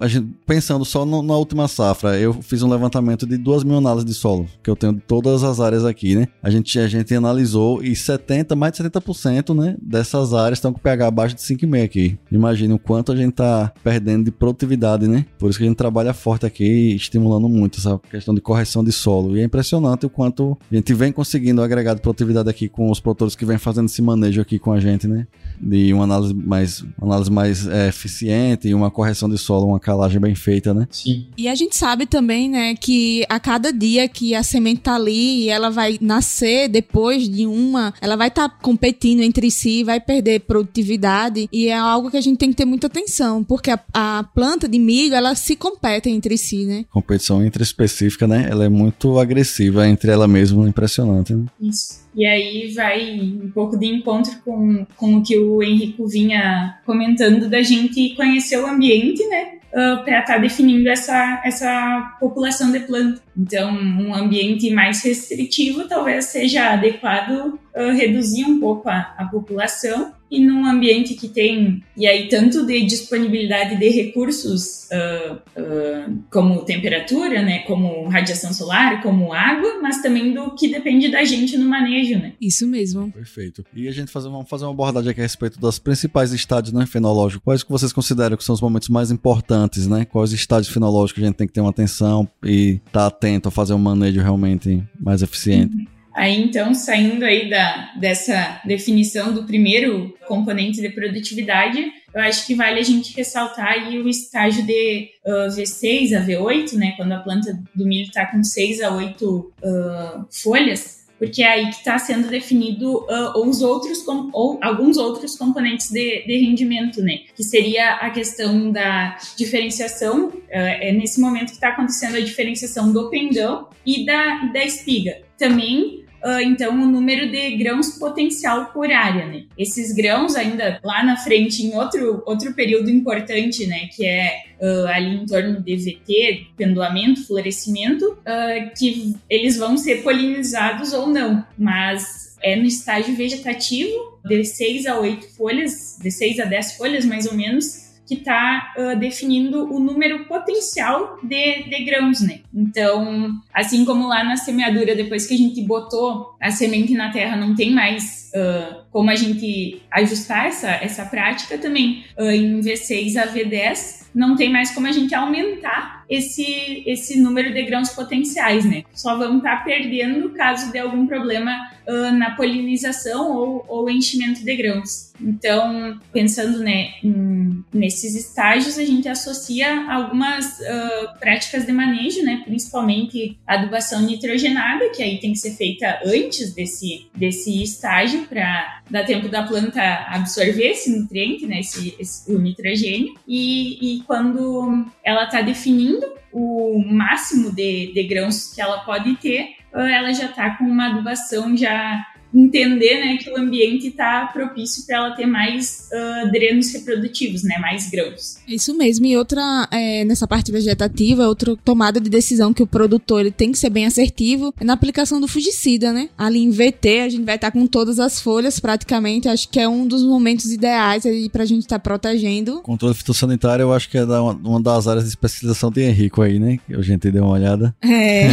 A gente, pensando só no, na última safra, eu fiz um levantamento de duas mil análises de solo, que eu tenho de todas as áreas aqui, né? A gente, a gente analisou e 70, mais de 70%, né, dessas áreas estão com pH abaixo de 5,5 aqui. Imagine o quanto a gente está perdendo de produtividade, né? Por isso que a gente trabalha forte aqui, estimulando muito essa questão de correção de solo. E é impressionante o quanto a gente vem conseguindo agregar de produtividade aqui com os produtores que vem fazendo esse manejo aqui com a gente, né? De uma análise mais, uma análise mais é, eficiente e uma correção de solo, uma calagem bem feita, né? Sim. E a gente sabe também, né, que a cada dia que a semente tá ali e ela vai nascer depois de uma, ela vai estar tá competindo entre si, vai perder produtividade e é algo que a gente tem que ter muita atenção, porque a, a planta de milho, ela se compete entre si, né? Competição intraespecífica, né? Ela é muito agressiva entre ela mesma, impressionante, né? Isso. E aí vai um pouco de encontro com, com o que o Henrico vinha comentando da gente conhecer o ambiente, né? Uh, para estar tá definindo essa, essa população de planta. Então, um ambiente mais restritivo talvez seja adequado uh, reduzir um pouco a, a população e num ambiente que tem, e aí tanto de disponibilidade de recursos uh, uh, como temperatura, né, como radiação solar, como água, mas também do que depende da gente no manejo, né? Isso mesmo. Perfeito. E a gente fazer, vamos fazer uma abordagem aqui a respeito das principais estádios né, fenológicos. Quais que vocês consideram que são os momentos mais importantes, né? Quais estádios fenológicos a gente tem que ter uma atenção e estar tá atento a fazer um manejo realmente mais eficiente? Uhum. Aí então, saindo aí da, dessa definição do primeiro componente de produtividade, eu acho que vale a gente ressaltar aí o estágio de uh, V6 a V8, né, quando a planta do milho está com 6 a 8 uh, folhas, porque é aí que está sendo definido uh, os outros ou alguns outros componentes de, de, rendimento, né? Que seria a questão da diferenciação. Uh, é nesse momento que está acontecendo a diferenciação do pendão e da, da espiga. Também uh, então o número de grãos potencial por área, né? Esses grãos ainda lá na frente em outro outro período importante, né, que é uh, ali em torno de VT, pendoamento, florescimento, uh, que eles vão ser polinizados ou não, mas é no estágio vegetativo de 6 a 8 folhas, de 6 a 10 folhas mais ou menos, que está uh, definindo o número potencial de, de grãos, né? Então, assim como lá na semeadura, depois que a gente botou a semente na terra, não tem mais uh, como a gente ajustar essa, essa prática também uh, em V6 a V10, não tem mais como a gente aumentar esse, esse número de grãos potenciais, né? Só vamos estar tá perdendo caso de algum problema na polinização ou, ou enchimento de grãos. Então, pensando né, em, nesses estágios, a gente associa algumas uh, práticas de manejo, né, principalmente adubação nitrogenada, que aí tem que ser feita antes desse, desse estágio para dar tempo da planta absorver esse nutriente, né, esse, esse o nitrogênio. E, e quando ela está definindo o máximo de, de grãos que ela pode ter, ela já está com uma adubação já entender né, que o ambiente está propício para ela ter mais uh, drenos reprodutivos, né, mais grãos. Isso mesmo. E outra, é, nessa parte vegetativa, outra tomada de decisão que o produtor ele tem que ser bem assertivo é na aplicação do fungicida, né? Ali em VT, a gente vai estar tá com todas as folhas praticamente. Acho que é um dos momentos ideais aí para a gente estar tá protegendo. Controle fitossanitário, eu acho que é uma das áreas de especialização de Henrico aí, né? Que a gente deu uma olhada. É.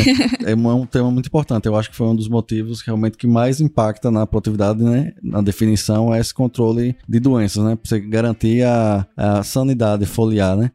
é um tema muito importante. Eu acho que foi um dos motivos realmente que mais impacta impacta na produtividade, né? Na definição é esse controle de doenças, né? Para você garantir a, a sanidade foliar, né?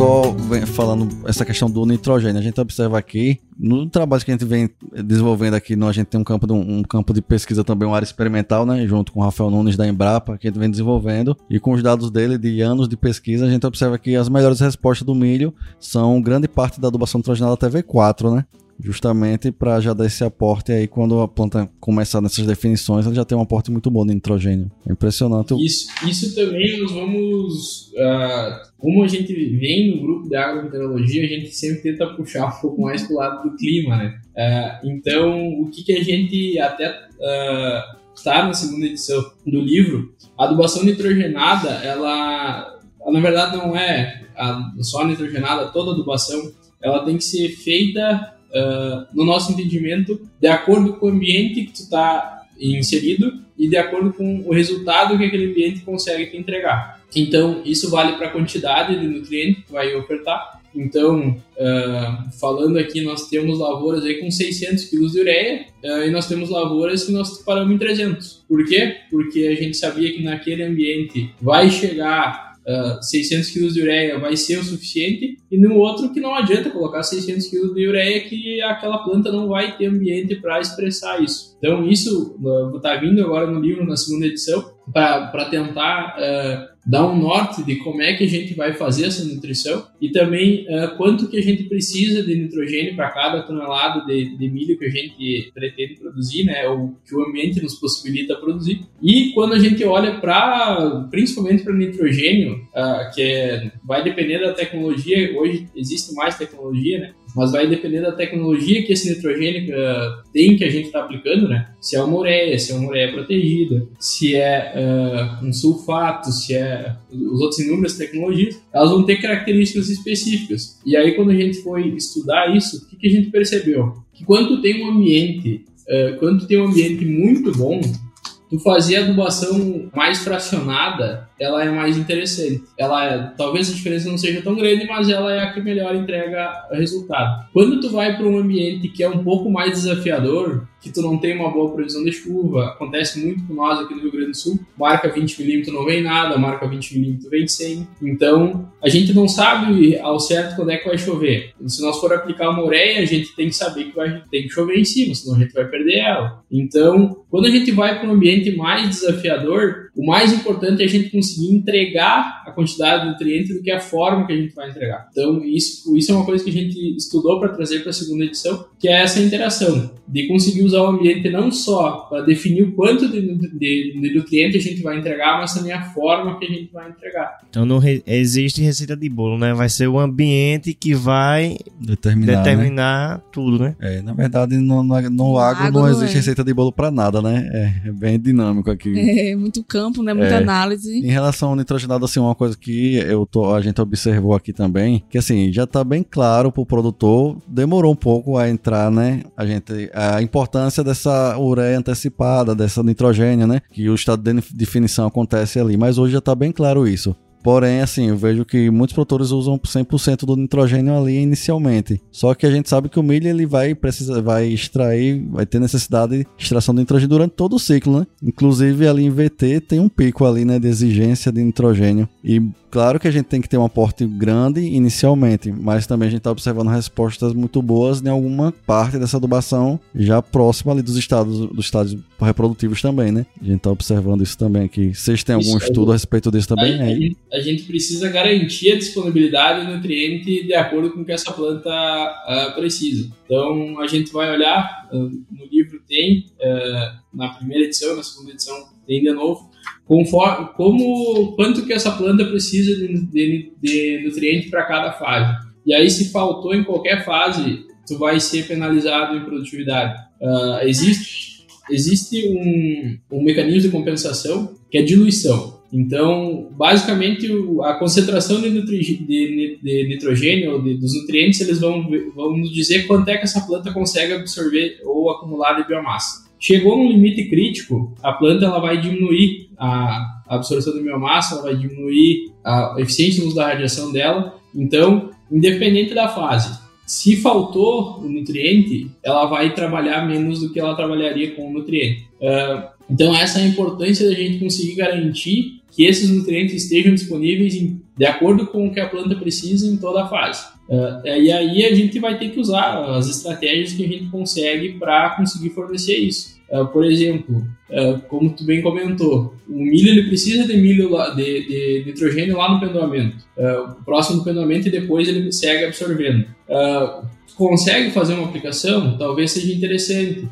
Só falando essa questão do nitrogênio, a gente observa aqui, no trabalho que a gente vem desenvolvendo aqui, a gente tem um campo de, um campo de pesquisa também, uma área experimental, né, junto com o Rafael Nunes da Embrapa, que a gente vem desenvolvendo, e com os dados dele de anos de pesquisa, a gente observa que as melhores respostas do milho são grande parte da adubação nitrogenada até V4, né? Justamente para já dar esse aporte aí quando a planta começar nessas definições, ela já tem um aporte muito bom de nitrogênio. É impressionante. Isso, isso também nós vamos, uh, como a gente vem no grupo de agrometeorologia, a gente sempre tenta puxar um pouco mais pro lado do clima, né? Uh, então, o que, que a gente até uh, está na segunda edição do livro, a adubação nitrogenada, ela na verdade não é a só nitrogenada, toda a adubação, ela tem que ser feita, uh, no nosso entendimento, de acordo com o ambiente que tu está inserido e de acordo com o resultado que aquele ambiente consegue te entregar. Então, isso vale para a quantidade de nutriente que vai ofertar. Então, uh, falando aqui, nós temos lavouras aí com 600 kg de ureia uh, e nós temos lavouras que nós paramos em 300. Por quê? Porque a gente sabia que naquele ambiente vai chegar uh, ah, 600 kg de ureia vai ser o suficiente, e no outro que não adianta colocar 600 kg de ureia que aquela planta não vai ter ambiente para expressar isso. Então isso está vindo agora no livro, na segunda edição, para tentar uh, dar um norte de como é que a gente vai fazer essa nutrição e também uh, quanto que a gente precisa de nitrogênio para cada tonelada de, de, milho que a gente pretende produzir, né, ou que o ambiente nos possibilita produzir. E quando a gente olha para, principalmente para nitrogênio, uh, que é, vai depender da tecnologia, hoje existe mais tecnologia, né, mas vai depender da tecnologia que esse nitrogênio uh, tem que a gente está aplicando, né? Se é uma ureia, se é uma ureia protegida, se é uh, um sulfato, se é os outros inúmeras tecnologias, elas vão ter características específicas. E aí quando a gente foi estudar isso, o que, que a gente percebeu? Que quando tem um ambiente, uh, quando tem um ambiente muito bom, tu fazer adubação mais fracionada, ela é mais interessante. Ela é, talvez a diferença não seja tão grande, mas ela é a que melhor entrega resultado. Quando tu vai para um ambiente que é um pouco mais desafiador, que tu não tem uma boa previsão de chuva. Acontece muito com nós aqui no Rio Grande do Sul. Marca 20 milímetros não vem nada, marca 20 milímetros vem 100. Então, a gente não sabe ao certo quando é que vai chover. Se nós for aplicar uma ureia, a gente tem que saber que vai tem que chover em cima, senão a gente vai perder ela. Então, quando a gente vai para um ambiente mais desafiador, o mais importante é a gente conseguir entregar a quantidade de nutrientes do que a forma que a gente vai entregar. Então, isso, isso é uma coisa que a gente estudou para trazer para a segunda edição, que é essa interação de conseguir usar o ambiente não só para definir o quanto de, de, de nutriente a gente vai entregar, mas também a forma que a gente vai entregar. Então não re existe receita de bolo, né? Vai ser o ambiente que vai determinar, determinar né? tudo, né? É, na verdade, no, no, no agro não, existe é. receita de bolo para nada, né? É, é, bem dinâmico aqui. É, muito campo, né? Muita é. análise. Em relação ao nitrogenado, assim, uma coisa que eu tô, a gente observou aqui também, que assim, já tá bem claro pro produtor, demorou um pouco a entrar, né? A gente, a importância dessa ureia antecipada, dessa nitrogênio, né? Que o estado de definição acontece ali. Mas hoje já está bem claro isso. Porém, assim, eu vejo que muitos produtores usam 100% do nitrogênio ali inicialmente. Só que a gente sabe que o milho ele vai precisar, vai extrair, vai ter necessidade de extração de nitrogênio durante todo o ciclo, né? Inclusive ali em VT tem um pico ali, né, de exigência de nitrogênio. E Claro que a gente tem que ter um aporte grande inicialmente, mas também a gente está observando respostas muito boas em alguma parte dessa adubação já próxima ali dos estados, dos estados reprodutivos também, né? A gente está observando isso também aqui. Vocês têm algum isso, estudo a respeito disso também? Aí? A gente precisa garantir a disponibilidade de nutriente de acordo com o que essa planta uh, precisa. Então a gente vai olhar, uh, no livro tem, uh, na primeira edição, na segunda edição tem de novo, conforme, como quanto que essa planta precisa de, de, de nutriente para cada fase. E aí, se faltou em qualquer fase, tu vai ser penalizado em produtividade. Existe existe um, um mecanismo de compensação que é diluição. Então, basicamente, a concentração de, de, de nitrogênio, de, dos nutrientes, eles vão, vão nos dizer quanto é que essa planta consegue absorver ou acumular de biomassa. Chegou num limite crítico, a planta ela vai diminuir a absorção da biomassa, ela vai diminuir a eficiência da radiação dela. Então, independente da fase, se faltou o nutriente, ela vai trabalhar menos do que ela trabalharia com o nutriente. Uh, então, essa é a importância da gente conseguir garantir que esses nutrientes estejam disponíveis em, de acordo com o que a planta precisa em toda a fase. Uh, e aí a gente vai ter que usar as estratégias que a gente consegue para conseguir fornecer isso. Uh, por exemplo, uh, como tu bem comentou, o milho ele precisa de milho de, de, nitrogênio lá no pendoamento, próximo do pendoamento e depois ele segue absorvendo. consegue fazer uma aplicação? Talvez seja interessante.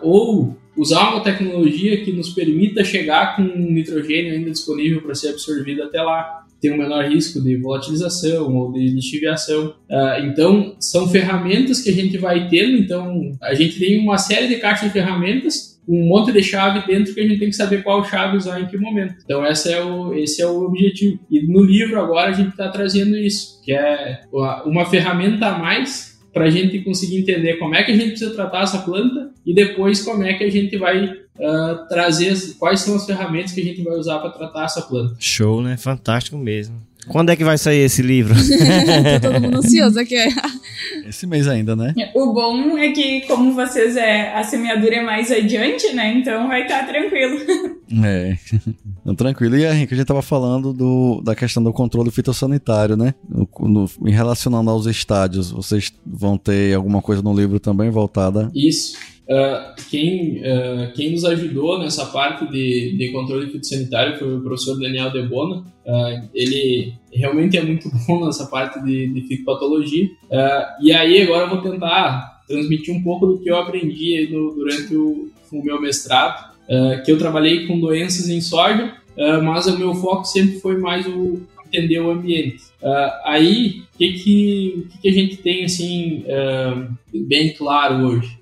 ou usar uma tecnologia que nos permita chegar com nitrogênio ainda disponível para ser absorvido até lá tem um menor risco de volatilização ou de lixiviação. Uh, então, são ferramentas que a gente vai tendo. Então, a gente tem uma série de caixas de ferramentas um monte de chave dentro que a gente tem que saber qual chave usar em que momento. Então esse é o, esse é o objetivo. E no livro agora a gente está trazendo isso, que é uma ferramenta a mais para a gente conseguir entender como é que a gente precisa tratar essa planta e depois como é que a gente vai uh, trazer quais são as ferramentas que a gente vai usar para tratar essa planta. Show, né? Fantástico mesmo. Quando é que vai sair esse livro? Tô todo mundo ansioso aqui. Esse mês ainda, né? O bom é que, como vocês é, a semeadura é mais adiante, né? Então vai estar tá tranquilo. É. tranquilo. E a gente, a gente tava falando do, da questão do controle fitossanitário, né? No, no, em relacionando aos estádios, vocês vão ter alguma coisa no livro também voltada? Isso. Uh, quem, uh, quem nos ajudou nessa parte de, de controle fitossanitário foi o professor Daniel Debona. Uh, ele realmente é muito bom nessa parte de, de fitopatologia. e aí agora eu vou tentar transmitir um pouco do que eu aprendi durante o, o, meu mestrado, que eu trabalhei com doenças em soja, mas o meu foco sempre foi mais o entender o ambiente. aí, o que, que, que, a gente tem assim bem claro hoje?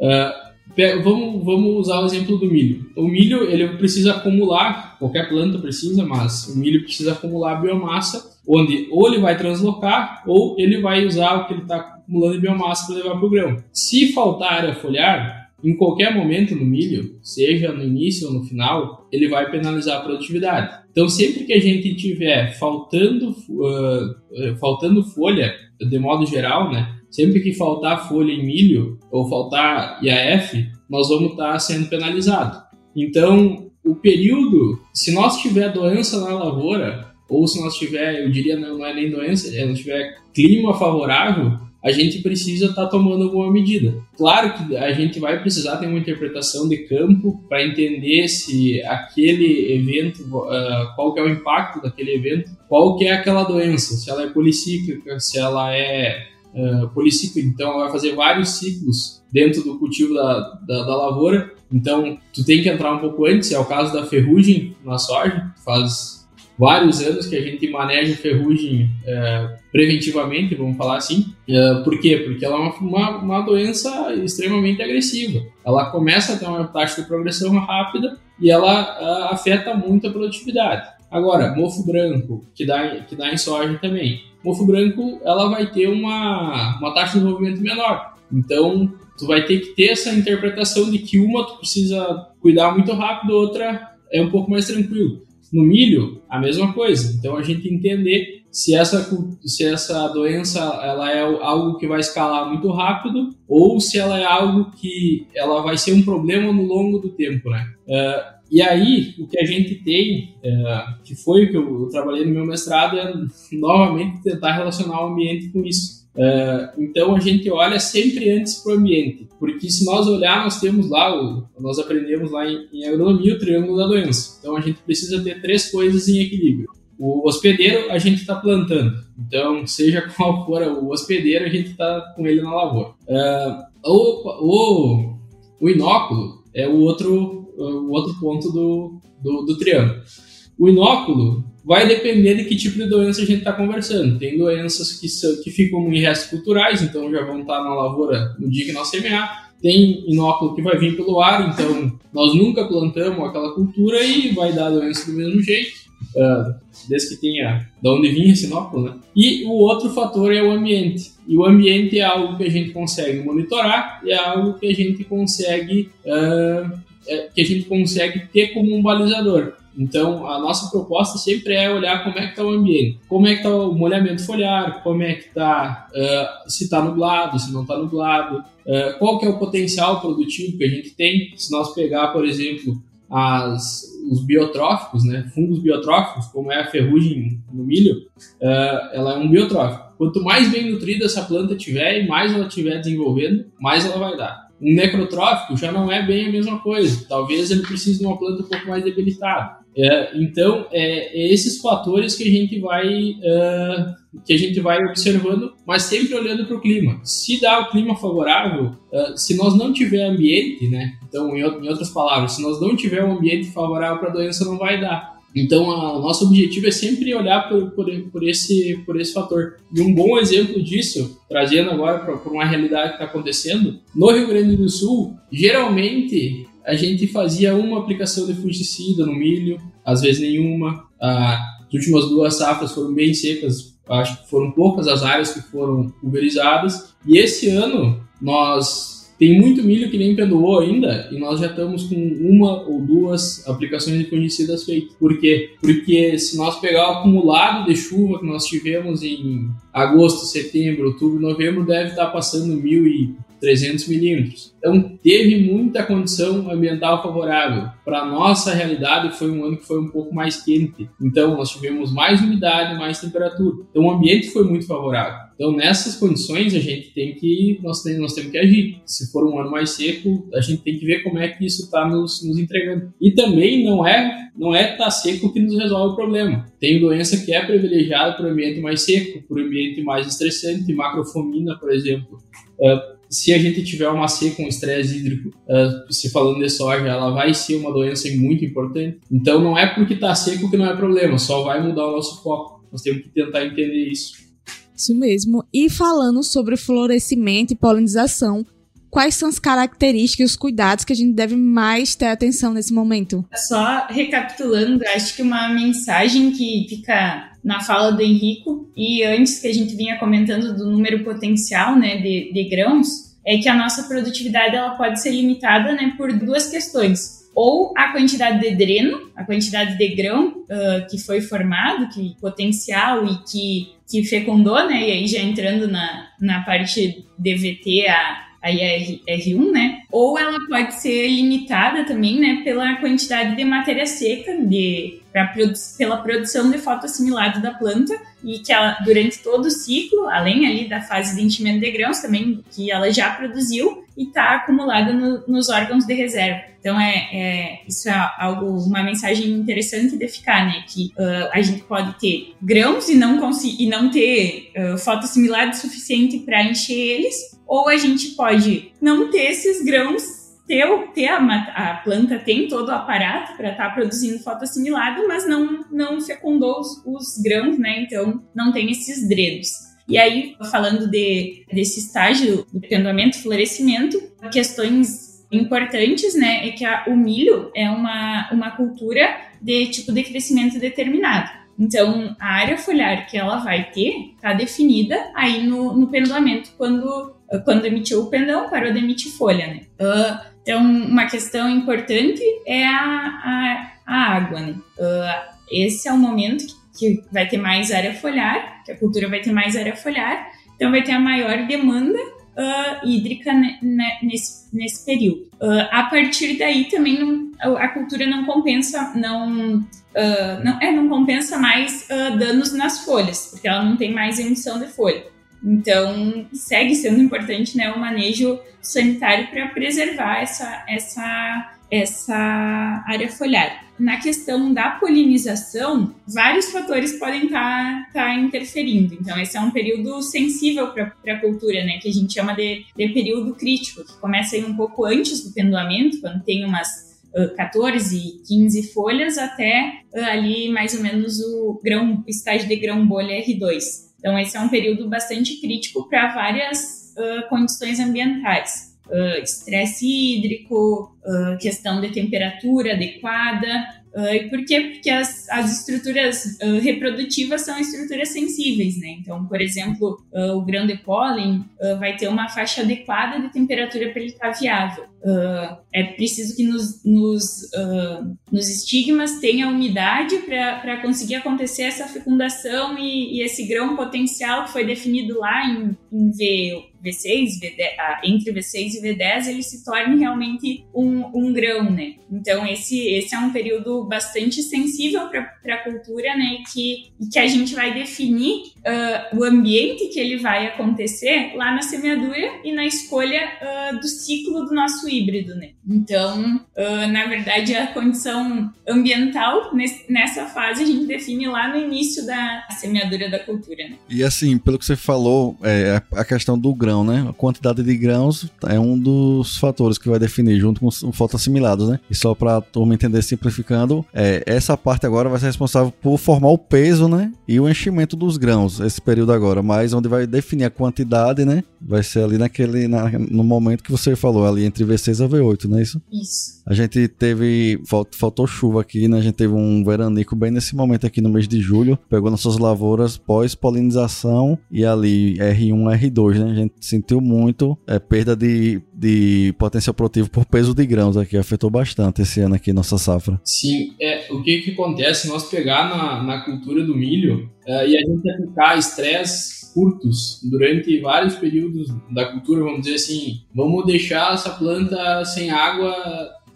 Uh, vamos, vamos usar o exemplo do milho. O milho ele precisa acumular, qualquer planta precisa, mas o milho precisa acumular biomassa, onde ou ele vai translocar ou ele vai usar o que ele está acumulando de biomassa para levar para o grão. Se faltar área foliar, em qualquer momento no milho, seja no início ou no final, ele vai penalizar a produtividade. Então, sempre que a gente tiver faltando, uh, faltando folha, de modo geral, né, Sempre que faltar folha em milho ou faltar IAF, nós vamos estar sendo penalizados. Então, o período, se nós tiver doença na lavoura, ou se nós tiver, eu diria não, é nem doença, se nós tiver clima favorável, a gente precisa estar tá tomando alguma medida. Claro que a gente vai precisar ter uma interpretação de campo para entender se aquele evento, uh, qual que é o impacto daquele evento, qual que é aquela doença, se ela é policíclica, se ela é uh, policiclo, então vai fazer vários ciclos dentro do cultivo da, da, da, lavoura. Então, tu tem que entrar um pouco antes, é o caso da ferrugem na soja, faz vários anos que a gente maneja ferrugem uh, preventivamente, vamos falar assim. Uh, por quê? Porque ela é uma, uma, uma, doença extremamente agressiva. Ela começa a ter uma taxa de progressão rápida e ela afeta muito a produtividade. Agora, mofo branco, que dá, que dá em soja também mofo branco ela vai ter uma, uma taxa de desenvolvimento menor. Então, tu vai ter que ter essa interpretação de que uma tu precisa cuidar muito rápido, outra é um pouco mais tranquilo. No milho, a mesma coisa. Então, a gente entender se essa, se essa doença ela é algo que vai escalar muito rápido ou se ela é algo que ela vai ser um problema no longo do tempo, né? Uh, e aí, o que a gente tem, é, que foi o que eu, eu, trabalhei no meu mestrado, é novamente tentar relacionar o ambiente com isso. É, então, a gente olha sempre antes para o ambiente, porque se nós olhar, nós temos lá, o, nós aprendemos lá em, em agronomia o triângulo da doença. Então, a gente precisa ter três coisas em equilíbrio. O hospedeiro a gente está plantando, então seja qual for o hospedeiro, a gente está com ele na lavoura. Uh, o, o, o inóculo é o outro o outro ponto do, do, do triângulo. O inóculo vai depender de que tipo de doença a gente está conversando. Tem doenças que, são, que ficam em restos culturais, então já vão estar na lavoura no dia que nós semear. Tem inóculo que vai vir pelo ar, então nós nunca plantamos aquela cultura e vai dar doença do mesmo jeito. Uh, desde que tenha de onde vinha esse inóculo, né? E o outro fator é o ambiente. E o ambiente é algo que a gente consegue monitorar, é algo que a gente consegue uh, é, que a gente consegue ter como um balizador. Então, a nossa proposta sempre é olhar como é que está o ambiente, como é que está o molhamento foliar, como é que está, uh, se está nublado, se não está nublado, qual que é o potencial produtivo que a gente tem. Se nós pegar, por exemplo, as, os biotróficos, né, fungos biotróficos, como é a ferrugem no milho, uh, ela é um biotrófico. Quanto mais bem nutrida essa planta tiver e mais ela estiver desenvolvendo, mais ela vai dar. Um necrotrófico já não é bem a mesma coisa. Talvez ele precise de uma planta um pouco mais debilitada. É, então, é, é, esses fatores que a gente vai uh, que a gente vai observando, mas sempre olhando para o clima. Se dá o clima favorável, uh, se nós não tiver ambiente, né? Então, em, em outras palavras, se nós não tiver um ambiente favorável para a doença, não vai dar. Então, o nosso objetivo é sempre olhar por, por, por, esse, por esse fator. E um bom exemplo disso, trazendo agora para uma realidade que está acontecendo, no Rio Grande do Sul, geralmente a gente fazia uma aplicação de fungicida no milho, às vezes nenhuma. Ah, as últimas duas safras foram bem secas, acho que foram poucas as áreas que foram pulverizadas. E esse ano nós tem muito milho que nem pendoou ainda e nós já estamos com uma ou duas aplicações de fungicidas feitas. Por quê? Porque se nós pegar o acumulado de chuva que nós tivemos em agosto, setembro, outubro, novembro, deve estar passando mil e 300 milímetros. Então, teve muita condição ambiental favorável. Para nossa realidade, foi um ano que foi um pouco mais quente. Então, nós tivemos mais umidade, mais temperatura. Então, o ambiente foi muito favorável. Então, nessas condições, a gente tem que nós, tem, nós temos que agir. Se for um ano mais seco, a gente tem que ver como é que isso está nos, nos entregando. E também não é não é estar tá seco que nos resolve o problema. Tem doença que é privilegiada para o ambiente mais seco, para o ambiente mais estressante, macrofomina, por exemplo. Uh, se a gente tiver uma seca com estresse hídrico, uh, se falando de soja, ela vai ser uma doença muito importante. Então não é porque está seco que não é problema, só vai mudar o nosso foco. Nós temos que tentar entender isso. Isso mesmo. E falando sobre florescimento e polinização, quais são as características os cuidados que a gente deve mais ter atenção nesse momento? Só recapitulando, acho que uma mensagem que fica na fala do Henrico e antes que a gente vinha comentando do número potencial né, de, de grãos, é que a nossa produtividade ela pode ser limitada né, por duas questões. Ou a quantidade de dreno, a quantidade de grão uh, que foi formado, que potencial e que, que fecundou, né? E aí já entrando na, na parte DVT, a, aí é R1, né? Ou ela pode ser limitada também, né, pela quantidade de matéria seca, de, pra, pela produção de fotoassimilado da planta, e que ela, durante todo o ciclo, além ali da fase de enchimento de grãos também, que ela já produziu e está acumulada no, nos órgãos de reserva. Então, é, é, isso é algo, uma mensagem interessante de ficar, né? Que uh, a gente pode ter grãos e não, e não ter uh, fotoassimilado suficiente para encher eles, ou a gente pode não ter esses grãos ter, ter a, a, planta tem todo o aparato para estar tá produzindo fotossimilado, mas não, não fecundou os, os, grãos, né? Então não tem esses dredos. E aí, falando de, desse estágio do pendoamento e florescimento, questões importantes, né, é que a, o milho é uma, uma cultura de tipo de crescimento determinado. Então, a área foliar que ela vai ter está definida aí no, no pendoamento quando quando emitiu o pendão, parou de emitir folha, né? Uh, então, uma questão importante é a, a, a água, né? Uh, esse é o momento que, que vai ter mais área foliar, que a cultura vai ter mais área foliar, então vai ter a maior demanda uh, hídrica ne, ne, nesse, nesse período. Uh, a partir daí também não, a cultura não compensa, não, uh, não, é, não compensa mais danos nas folhas, porque ela não tem mais emissão de folha. Então, segue sendo importante né, o manejo sanitário para preservar essa, essa, essa área foliar. Na questão da polinização, vários fatores podem estar tá, tá interferindo. Então, esse é um período sensível para a cultura, né, que a gente chama de, de período crítico, que começa aí um pouco antes do pendoamento, quando tem umas 14, 15 folhas, até ali mais ou menos o grão, estágio de grão bolha R2. Então, esse é um período bastante crítico para várias uh, condições ambientais. Estresse hídrico, uh, questão de temperatura adequada, Uh, e por quê? Porque as, as estruturas uh, reprodutivas são estruturas sensíveis, né? Então, por exemplo, uh, o grão de pólen vai ter uma faixa adequada de temperatura para ele estar viável. É preciso que nos, nos, nos estigmas tenha umidade para conseguir acontecer essa fecundação e, e, esse grão potencial que foi definido lá em, em V, V6, V10, entre V6 e V10, ele se torne realmente um, um grão, né? Então, esse, esse é um período bastante sensível para a cultura, né? E que, que a gente vai definir uh, o ambiente que ele vai acontecer lá na semeadura e na escolha uh, do ciclo do nosso híbrido, né? Então, uh, na verdade, a condição ambiental nessa fase a gente define lá no início da semeadura da cultura, né? E assim, pelo que você falou, é, a questão do grão grão, né? A quantidade de grãos é um dos fatores que vai definir, junto com os fotoassimilados, né? E só para a turma entender simplificando, é, essa parte agora vai ser responsável por formar o peso, né? E o enchimento dos grãos, esse período agora. Mas onde vai definir a quantidade, né? Vai ser ali naquele, na, no momento que você falou, ali entre V6 a V8, não é isso? Isso. A gente teve, faltou chuva aqui, né? A gente teve um veranico bem nesse momento aqui no mês de julho, pegou nossas lavouras pós-polinização e ali R1, R2, né? A gente sentiu muito é, perda de, de potencial produtivo por peso de grãos aqui, afetou bastante esse ano aqui nossa safra. Sim, é, o que que acontece, nós pegar na, na cultura do milho uh, e a gente aplicar estresse curtos durante vários períodos da cultura, vamos dizer assim, vamos deixar essa planta sem água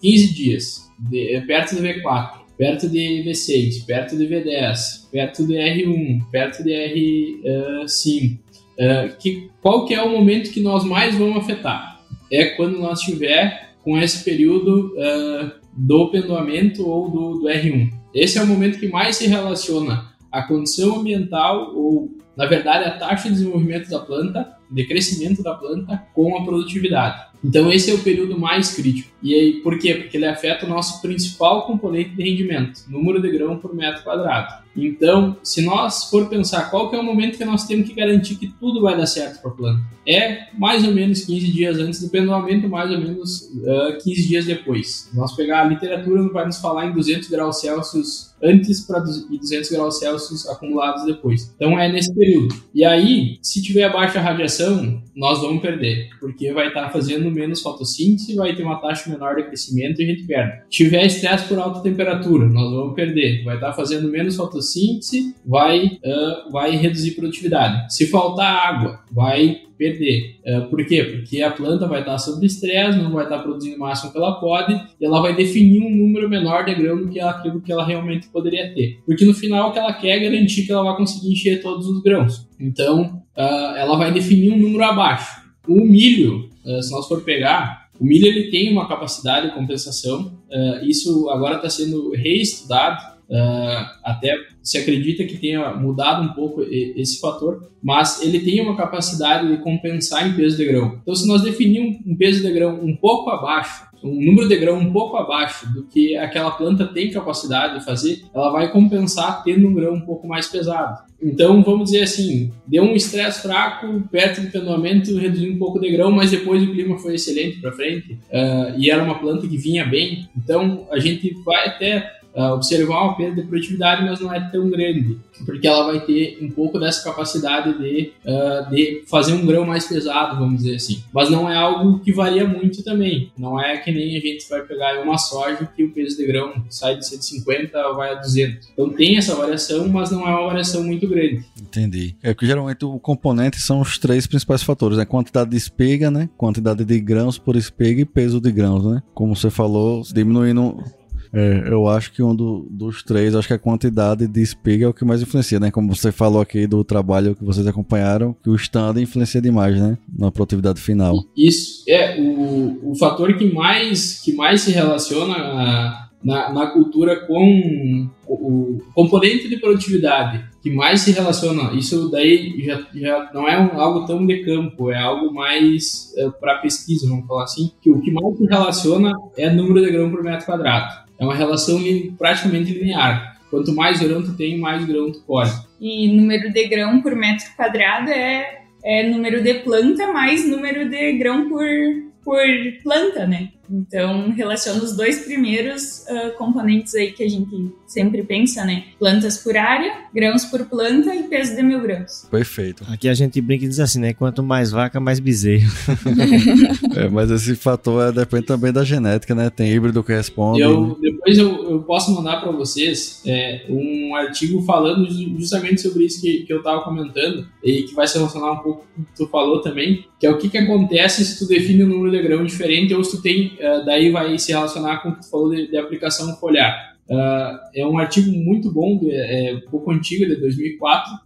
15 dias, de, perto do V4, perto de V6, perto de V10, perto de R1, perto de R5. Uh, que, qual que é o momento que nós mais vamos afetar? É quando nós estiver com esse período uh, do pendoamento ou do, do R1. Esse é o momento que mais se relaciona a condição ambiental ou, na verdade, a taxa de desenvolvimento da planta, de crescimento da planta com a produtividade. Então esse é o período mais crítico. E aí, por quê? Porque ele afeta o nosso principal componente de rendimento, número de grão por metro quadrado. Então, se nós for pensar qual que é o momento que nós temos que garantir que tudo vai dar certo para a planta, é mais ou menos 15 dias antes do pendoamento, mais ou menos uh, 15 dias depois. Nós pegar a literatura vai nos falar em 200 graus Celsius antes para 200 graus Celsius acumulados depois. Então é nesse período. E aí, se tiver baixa radiação, nós vamos perder, porque vai estar tá fazendo menos fotossíntese, vai ter uma taxa menor de crescimento e a gente perde. Se tiver estresse por alta temperatura, nós vamos perder, vai estar tá fazendo menos fotossíntese, vai, uh, vai reduzir produtividade. Se faltar água, vai perder. Uh, por quê? Porque a planta vai estar sob estresse, não vai estar produzindo o máximo que ela pode, e ela vai definir um número menor de grão do que aquilo que ela realmente poderia ter. Porque no final o que ela quer é garantir que ela vai conseguir encher todos os grãos. Então, uh, ela vai definir um número abaixo. O milho, se nós for pegar, o milho ele tem uma capacidade de compensação. isso agora está sendo reestudado Uh, até se acredita que tenha mudado um pouco esse fator, mas ele tem uma capacidade de compensar em peso de grão. Então, se nós definirmos um peso de grão um pouco abaixo, um número de grão um pouco abaixo do que aquela planta tem capacidade de fazer, ela vai compensar tendo um grão um pouco mais pesado. Então, vamos dizer assim, deu um estresse fraco perto do pendoamento, reduziu um pouco de grão, mas depois o clima foi excelente para frente uh, e era uma planta que vinha bem. Então, a gente vai até uh, observar uma perda de produtividade, mas não é tão grande, porque ela vai ter um pouco dessa capacidade de, uh, de fazer um grão mais pesado, vamos dizer assim. Mas não é algo que varia muito também. Não é que nem a gente vai pegar uma soja que o peso de grão sai de 150 vai a 200. Então tem essa variação, mas não é uma variação muito grande. Entendi. É que geralmente o componente são os três principais fatores, né? Quantidade de espiga, né? Quantidade de grãos por espiga e peso de grãos, né? Como você falou, diminuindo é, eu acho que um do, dos três, acho que a quantidade de espiga é o que mais influencia, né? Como você falou aqui do trabalho que vocês acompanharam, que o stand influencia demais, né? Na produtividade final. Isso, é o, o fator que mais, que mais se relaciona a, na, na cultura com o, componente de produtividade que mais se relaciona, isso daí já, já não é um, algo tão de campo, é algo mais é, para pesquisa, vamos falar assim, que o que mais se relaciona é número de grão por metro quadrado. É uma relação praticamente linear. Quanto mais grão tu tem, mais grão tu colhe. E número de grão por metro quadrado é, é número de planta mais número de grão por, por planta, né? Então, relaciona os dois primeiros uh, componentes aí que a gente sempre pensa, né? Plantas por área, grãos por planta e peso de mil grãos. Perfeito. Aqui a gente brinca e diz assim, né? Quanto mais vaca, mais bezerro. é, mas esse fator é, depende também da genética, né? Tem híbrido que responde. Eu, depois eu, eu posso mandar para vocês é, um artigo falando justamente sobre isso que, que eu estava comentando e que vai se relacionar um pouco com o que tu falou também, que é o que, que acontece se tu define um número de grão diferente ou se tu tem uh, daí vai se relacionar com o que tu falou de, de aplicação foliar. Uh, é um artigo muito bom, é, um pouco antigo, de 2004, uh,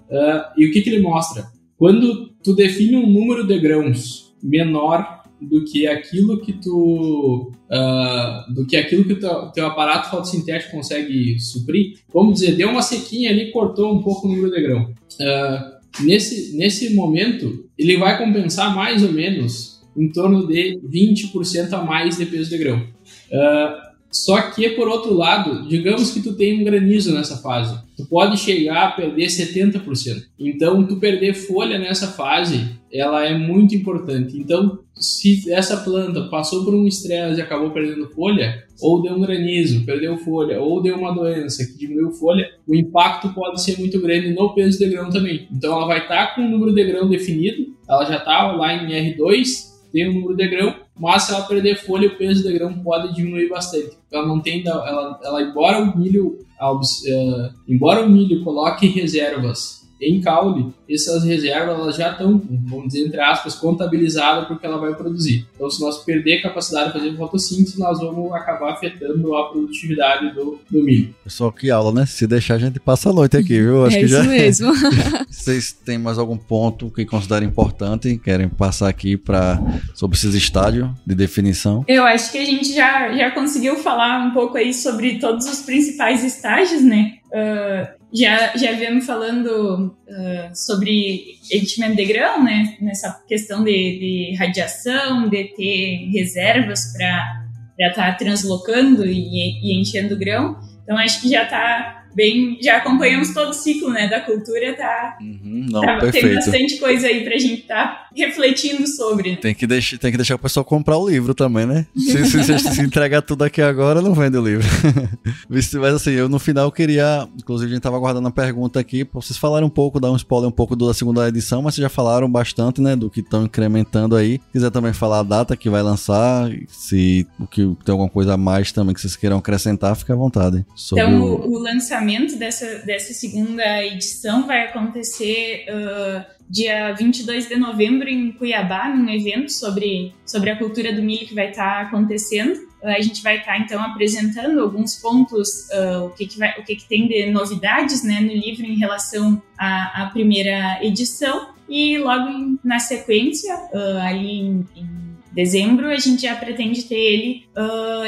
e o que, que ele mostra? Quando tu define um número de grãos menor do que aquilo que tu uh, do que aquilo que teu, teu, aparato fotossintético consegue suprir, vamos dizer, deu uma sequinha ali, cortou um pouco o número de grão. Uh, nesse, nesse momento, ele vai compensar mais ou menos em torno de 20% a mais de peso de grão. Uh, só que, por outro lado, digamos que tu tem um granizo nessa fase. Tu pode chegar a perder 70%. Então, tu perder folha nessa fase, ela é muito importante. Então, se essa planta passou por um estresse e acabou perdendo folha, ou deu um granizo, perdeu folha, ou deu uma doença que diminuiu folha, o impacto pode ser muito grande no peso de grão também. Então, ela vai estar tá com o número de grão definido, ela já está lá em R2, tem o número de grão, mas se ela perder folha, o peso de grão pode diminuir bastante. Ela não tem, ela, ela embora o milho, uh, embora o milho coloque reservas em caule, essas reservas elas já estão, vamos dizer, entre aspas, contabilizadas porque ela vai produzir. Então, se nós perder capacidade de fazer fotossíntese, nós vamos acabar afetando a produtividade do, do milho. Pessoal, que aula, né? Se deixar, a gente passa a noite aqui, viu? Acho é que isso já... mesmo. Vocês têm mais algum ponto que consideram importante, querem passar aqui para sobre esses estádios de definição? Eu acho que a gente já, já conseguiu falar um pouco aí sobre todos os principais estágios, né? Uh, já, já viemos falando uh, sobre enchimento de grão, né? Nessa questão de, de radiação, de ter reservas para estar tá translocando e, e enchendo grão. Então, acho que já está bem. Já acompanhamos todo o ciclo né, da cultura, tá? Uhum, não, tá tem bastante coisa aí pra gente estar tá refletindo sobre. Tem que, deixar, tem que deixar o pessoal comprar o livro também, né? Se, se, se, se entregar tudo aqui agora, não vende o livro. Mas assim, eu no final queria. Inclusive, a gente tava aguardando a pergunta aqui pra vocês falarem um pouco, dar um spoiler um pouco da segunda edição, mas vocês já falaram bastante, né? Do que estão incrementando aí. Se quiser também falar a data que vai lançar, se o que tem alguma coisa a mais também que vocês queiram acrescentar, fique à vontade. Então, o, o lançamento lançamento dessa, dessa segunda edição vai acontecer uh, dia 22 de novembro em Cuiabá, num evento sobre, sobre a cultura do milho que vai estar tá acontecendo. A gente vai estar, tá, então, apresentando alguns pontos, uh, o, que, que, vai, o que, que tem de novidades né, no livro em relação à, à primeira edição. E logo em, na sequência, ali em, em, dezembro, a gente já pretende ter ele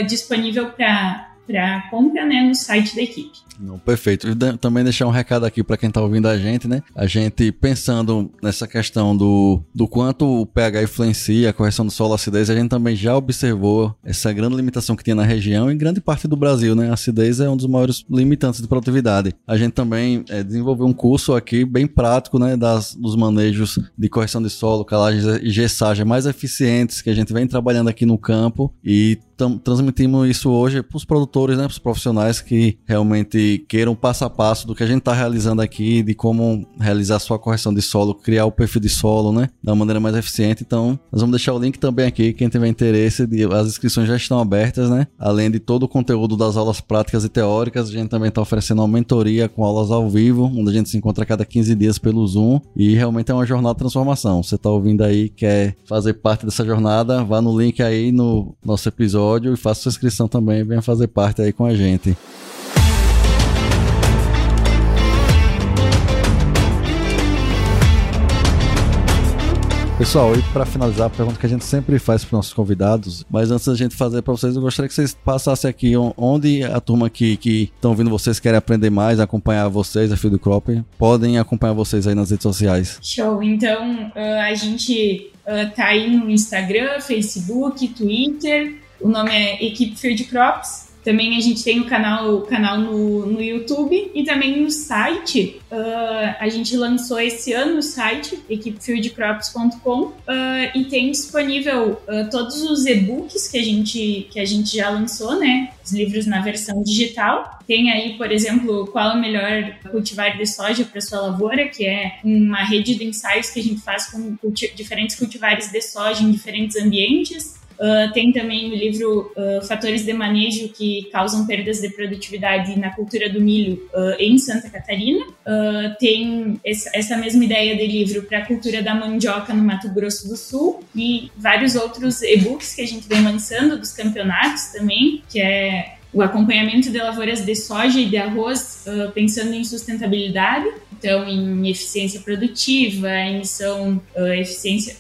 disponível para compra né, no site da equipe. Não, perfeito. E também deixar um recado aqui para quem tá ouvindo a gente, né? A gente pensando nessa questão do, do quanto o pH influencia a correção do solo, acidez, a gente também já observou essa grande limitação que tinha na região e grande parte do Brasil, né? A acidez é um dos maiores limitantes de produtividade. A gente também é, desenvolveu um curso aqui bem prático, né? Das, dos manejos de correção de solo, calagem e gessagem mais eficientes que a gente vem trabalhando aqui no campo e transmitimos isso hoje para os produtores, né? Para os profissionais que realmente queiram passo a passo do que a gente está realizando aqui, de como realizar sua correção de solo, criar o perfil de solo, né? Da maneira mais eficiente. Então, nós vamos deixar o link também aqui, quem tiver interesse, de, as inscrições já estão abertas, né? Além de todo o conteúdo das aulas práticas e teóricas, a gente também está oferecendo uma mentoria com aulas ao vivo, onde a gente se encontra a cada 15 dias pelo Zoom. E realmente é uma jornada de transformação. Você está ouvindo aí, quer fazer parte dessa jornada, vá no link aí no nosso episódio e faça sua inscrição também, venha fazer parte aí com a gente. Pessoal, e para finalizar, a pergunta que a gente sempre faz para nossos convidados, mas antes da gente fazer para vocês, eu gostaria que vocês passassem aqui onde a turma que estão ouvindo vocês querem aprender mais, acompanhar vocês, a Field Crop, podem acompanhar vocês aí nas redes sociais. Show, então uh, a gente uh, tá aí no Instagram, Facebook, Twitter, o nome é Equipe Field Crops. Também a gente tem o canal, canal no, no YouTube e também no site. Uh, a gente lançou esse ano o site, equipefieldcrops.com, uh, e tem disponível uh, todos os e-books que a, gente, que a gente já lançou, né? Os livros na versão digital. Tem aí, por exemplo, qual é o melhor cultivar de soja para sua lavoura, que é uma rede de ensaios que a gente faz com culti diferentes cultivares de soja em diferentes ambientes. Uh, tem também o livro uh, Fatores de Manejo que causam perdas de produtividade na cultura do milho uh, em Santa Catarina. tem essa, essa, mesma ideia de livro para a cultura da mandioca no Mato Grosso do Sul e vários outros e-books que a gente vem lançando dos campeonatos também, que é o acompanhamento de lavouras de soja e de arroz pensando em sustentabilidade então em eficiência produtiva, emissão, eficiência,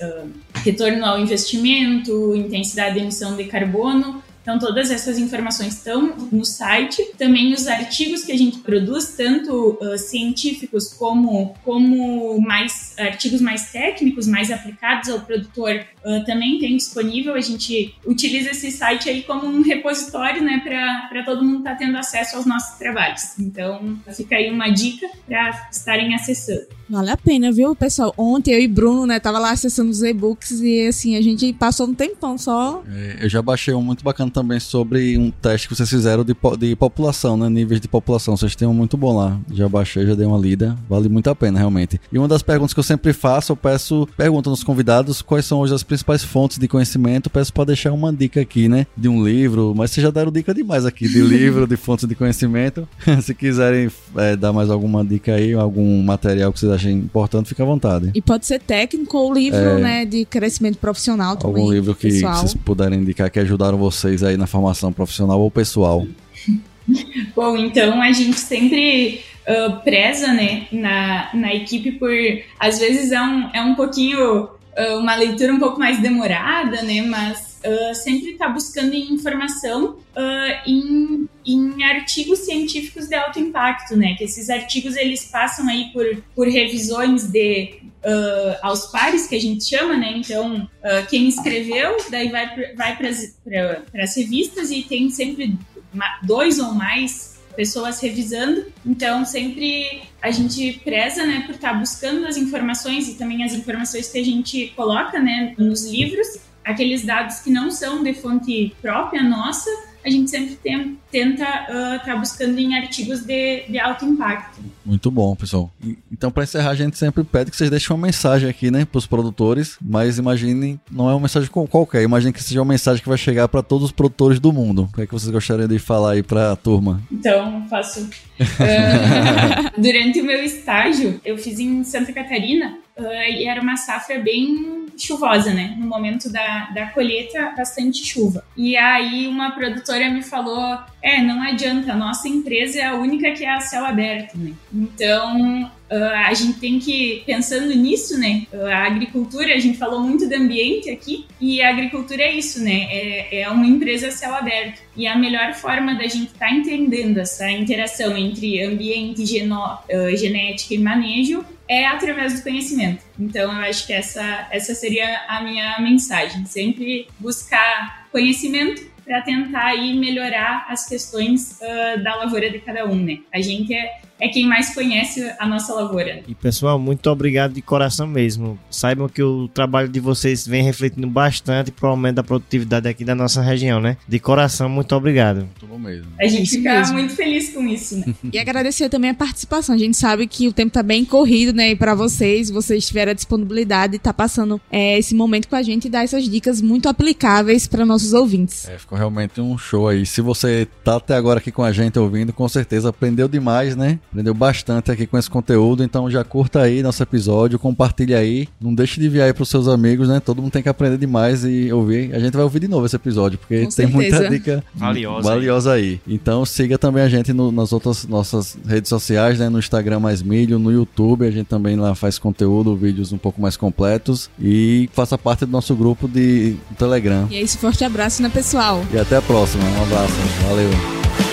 retorno ao investimento, intensidade de emissão de carbono, Então, todas essas informações estão no site. Também os artigos que a gente produz, tanto uh, científicos como, como mais artigos mais técnicos, mais aplicados ao produtor, uh, também tem disponível. A gente utiliza esse site aí como um repositório, né, para todo mundo estar tá tendo acesso aos nossos trabalhos. Então, fica aí uma dica para estarem acessando. Vale a pena, viu, pessoal? Ontem eu e Bruno, né, tava lá acessando os e-books e assim, a gente passou um tempão só. É, eu já baixei um muito bacana também sobre um teste que vocês fizeram de, de população, né? Níveis de população. Vocês têm um muito bom lá. Já baixei, já dei uma lida. Vale muito a pena, realmente. E uma das perguntas que eu sempre faço, eu peço, pergunto nos convidados quais são hoje as principais fontes de conhecimento. Peço para deixar uma dica aqui, né? De um livro, mas vocês já deram dica demais aqui, de livro, de fontes de conhecimento. Se quiserem é, dar mais alguma dica aí, algum material que vocês achem importante, fica à vontade. E pode ser técnico ou livro, é, né, de crescimento profissional também. Algum livro que pessoal. vocês puderem indicar que ajudaram vocês aí na formação profissional ou pessoal. Bom, então a gente sempre uh, preza, né, na, na equipe por, às vezes é um, é um pouquinho, uh, uma leitura um pouco mais demorada, né, mas uh, sempre está buscando informação uh, em, em artigos científicos de alto impacto, né? Que esses artigos eles passam aí por, por revisões de uh, aos pares que a gente chama, né? Então quem escreveu, daí vai vai para as revistas e tem sempre dois ou mais pessoas revisando. Então, sempre a gente preza, né, por estar tá buscando as informações e também as informações que a gente coloca, né, nos livros aqueles dados que não são de fonte própria nossa, a gente sempre tem, tenta estar uh, tá buscando em artigos de, de alto impacto. Muito bom, pessoal. Então, para encerrar, a gente sempre pede que vocês deixem uma mensagem aqui, né, para os produtores, mas imaginem, não é uma mensagem qualquer, imagine que seja uma mensagem que vai chegar para todos os produtores do mundo. O que é que vocês gostariam de falar aí para a turma? Então, faço. Uh, durante o meu estágio, eu fiz em Santa Catarina uh, e era uma safra bem chuvosa, né? No momento da, da colheita, bastante chuva. E aí uma produtora me falou: é, não adianta, a nossa empresa é a única que é a céu aberto, né? Então Uh, a gente tem que, pensando nisso, né? A agricultura, a gente falou muito do ambiente aqui, e a agricultura é isso, né? É, é uma empresa a céu aberto. E a melhor forma da gente estar tá entendendo essa interação entre ambiente, geno, uh, genética e manejo é através do conhecimento. Então, eu acho que essa, essa seria a minha mensagem. Sempre buscar conhecimento para tentar aí melhorar as questões uh, da lavoura de cada um, né? A gente é é quem mais conhece a nossa lavoura. E pessoal, muito obrigado de coração mesmo. Saibam que o trabalho de vocês vem refletindo bastante para o aumento da produtividade aqui da nossa região, né? De coração, muito obrigado. Muito bom mesmo. A gente é fica mesmo. muito feliz com isso, né? e agradecer também a participação. A gente sabe que o tempo tá bem corrido, né? E para vocês, vocês tiveram a disponibilidade de estar tá passando é, esse momento com a gente e dar essas dicas muito aplicáveis para nossos ouvintes. É, ficou realmente um show aí. Se você tá até agora aqui com a gente ouvindo, com certeza aprendeu demais, né? Aprendeu bastante aqui com esse conteúdo, então já curta aí nosso episódio, compartilha aí, não deixe de enviar aí pros seus amigos, né? Todo mundo tem que aprender demais e ouvir. A gente vai ouvir de novo esse episódio, porque com tem certeza. muita dica valiosa, valiosa aí. aí. Então siga também a gente no, nas outras nossas redes sociais, né? No Instagram Mais Milho, no YouTube, a gente também lá faz conteúdo, vídeos um pouco mais completos e faça parte do nosso grupo de Telegram. E é isso, forte abraço, né, pessoal? E até a próxima. Um abraço. Valeu.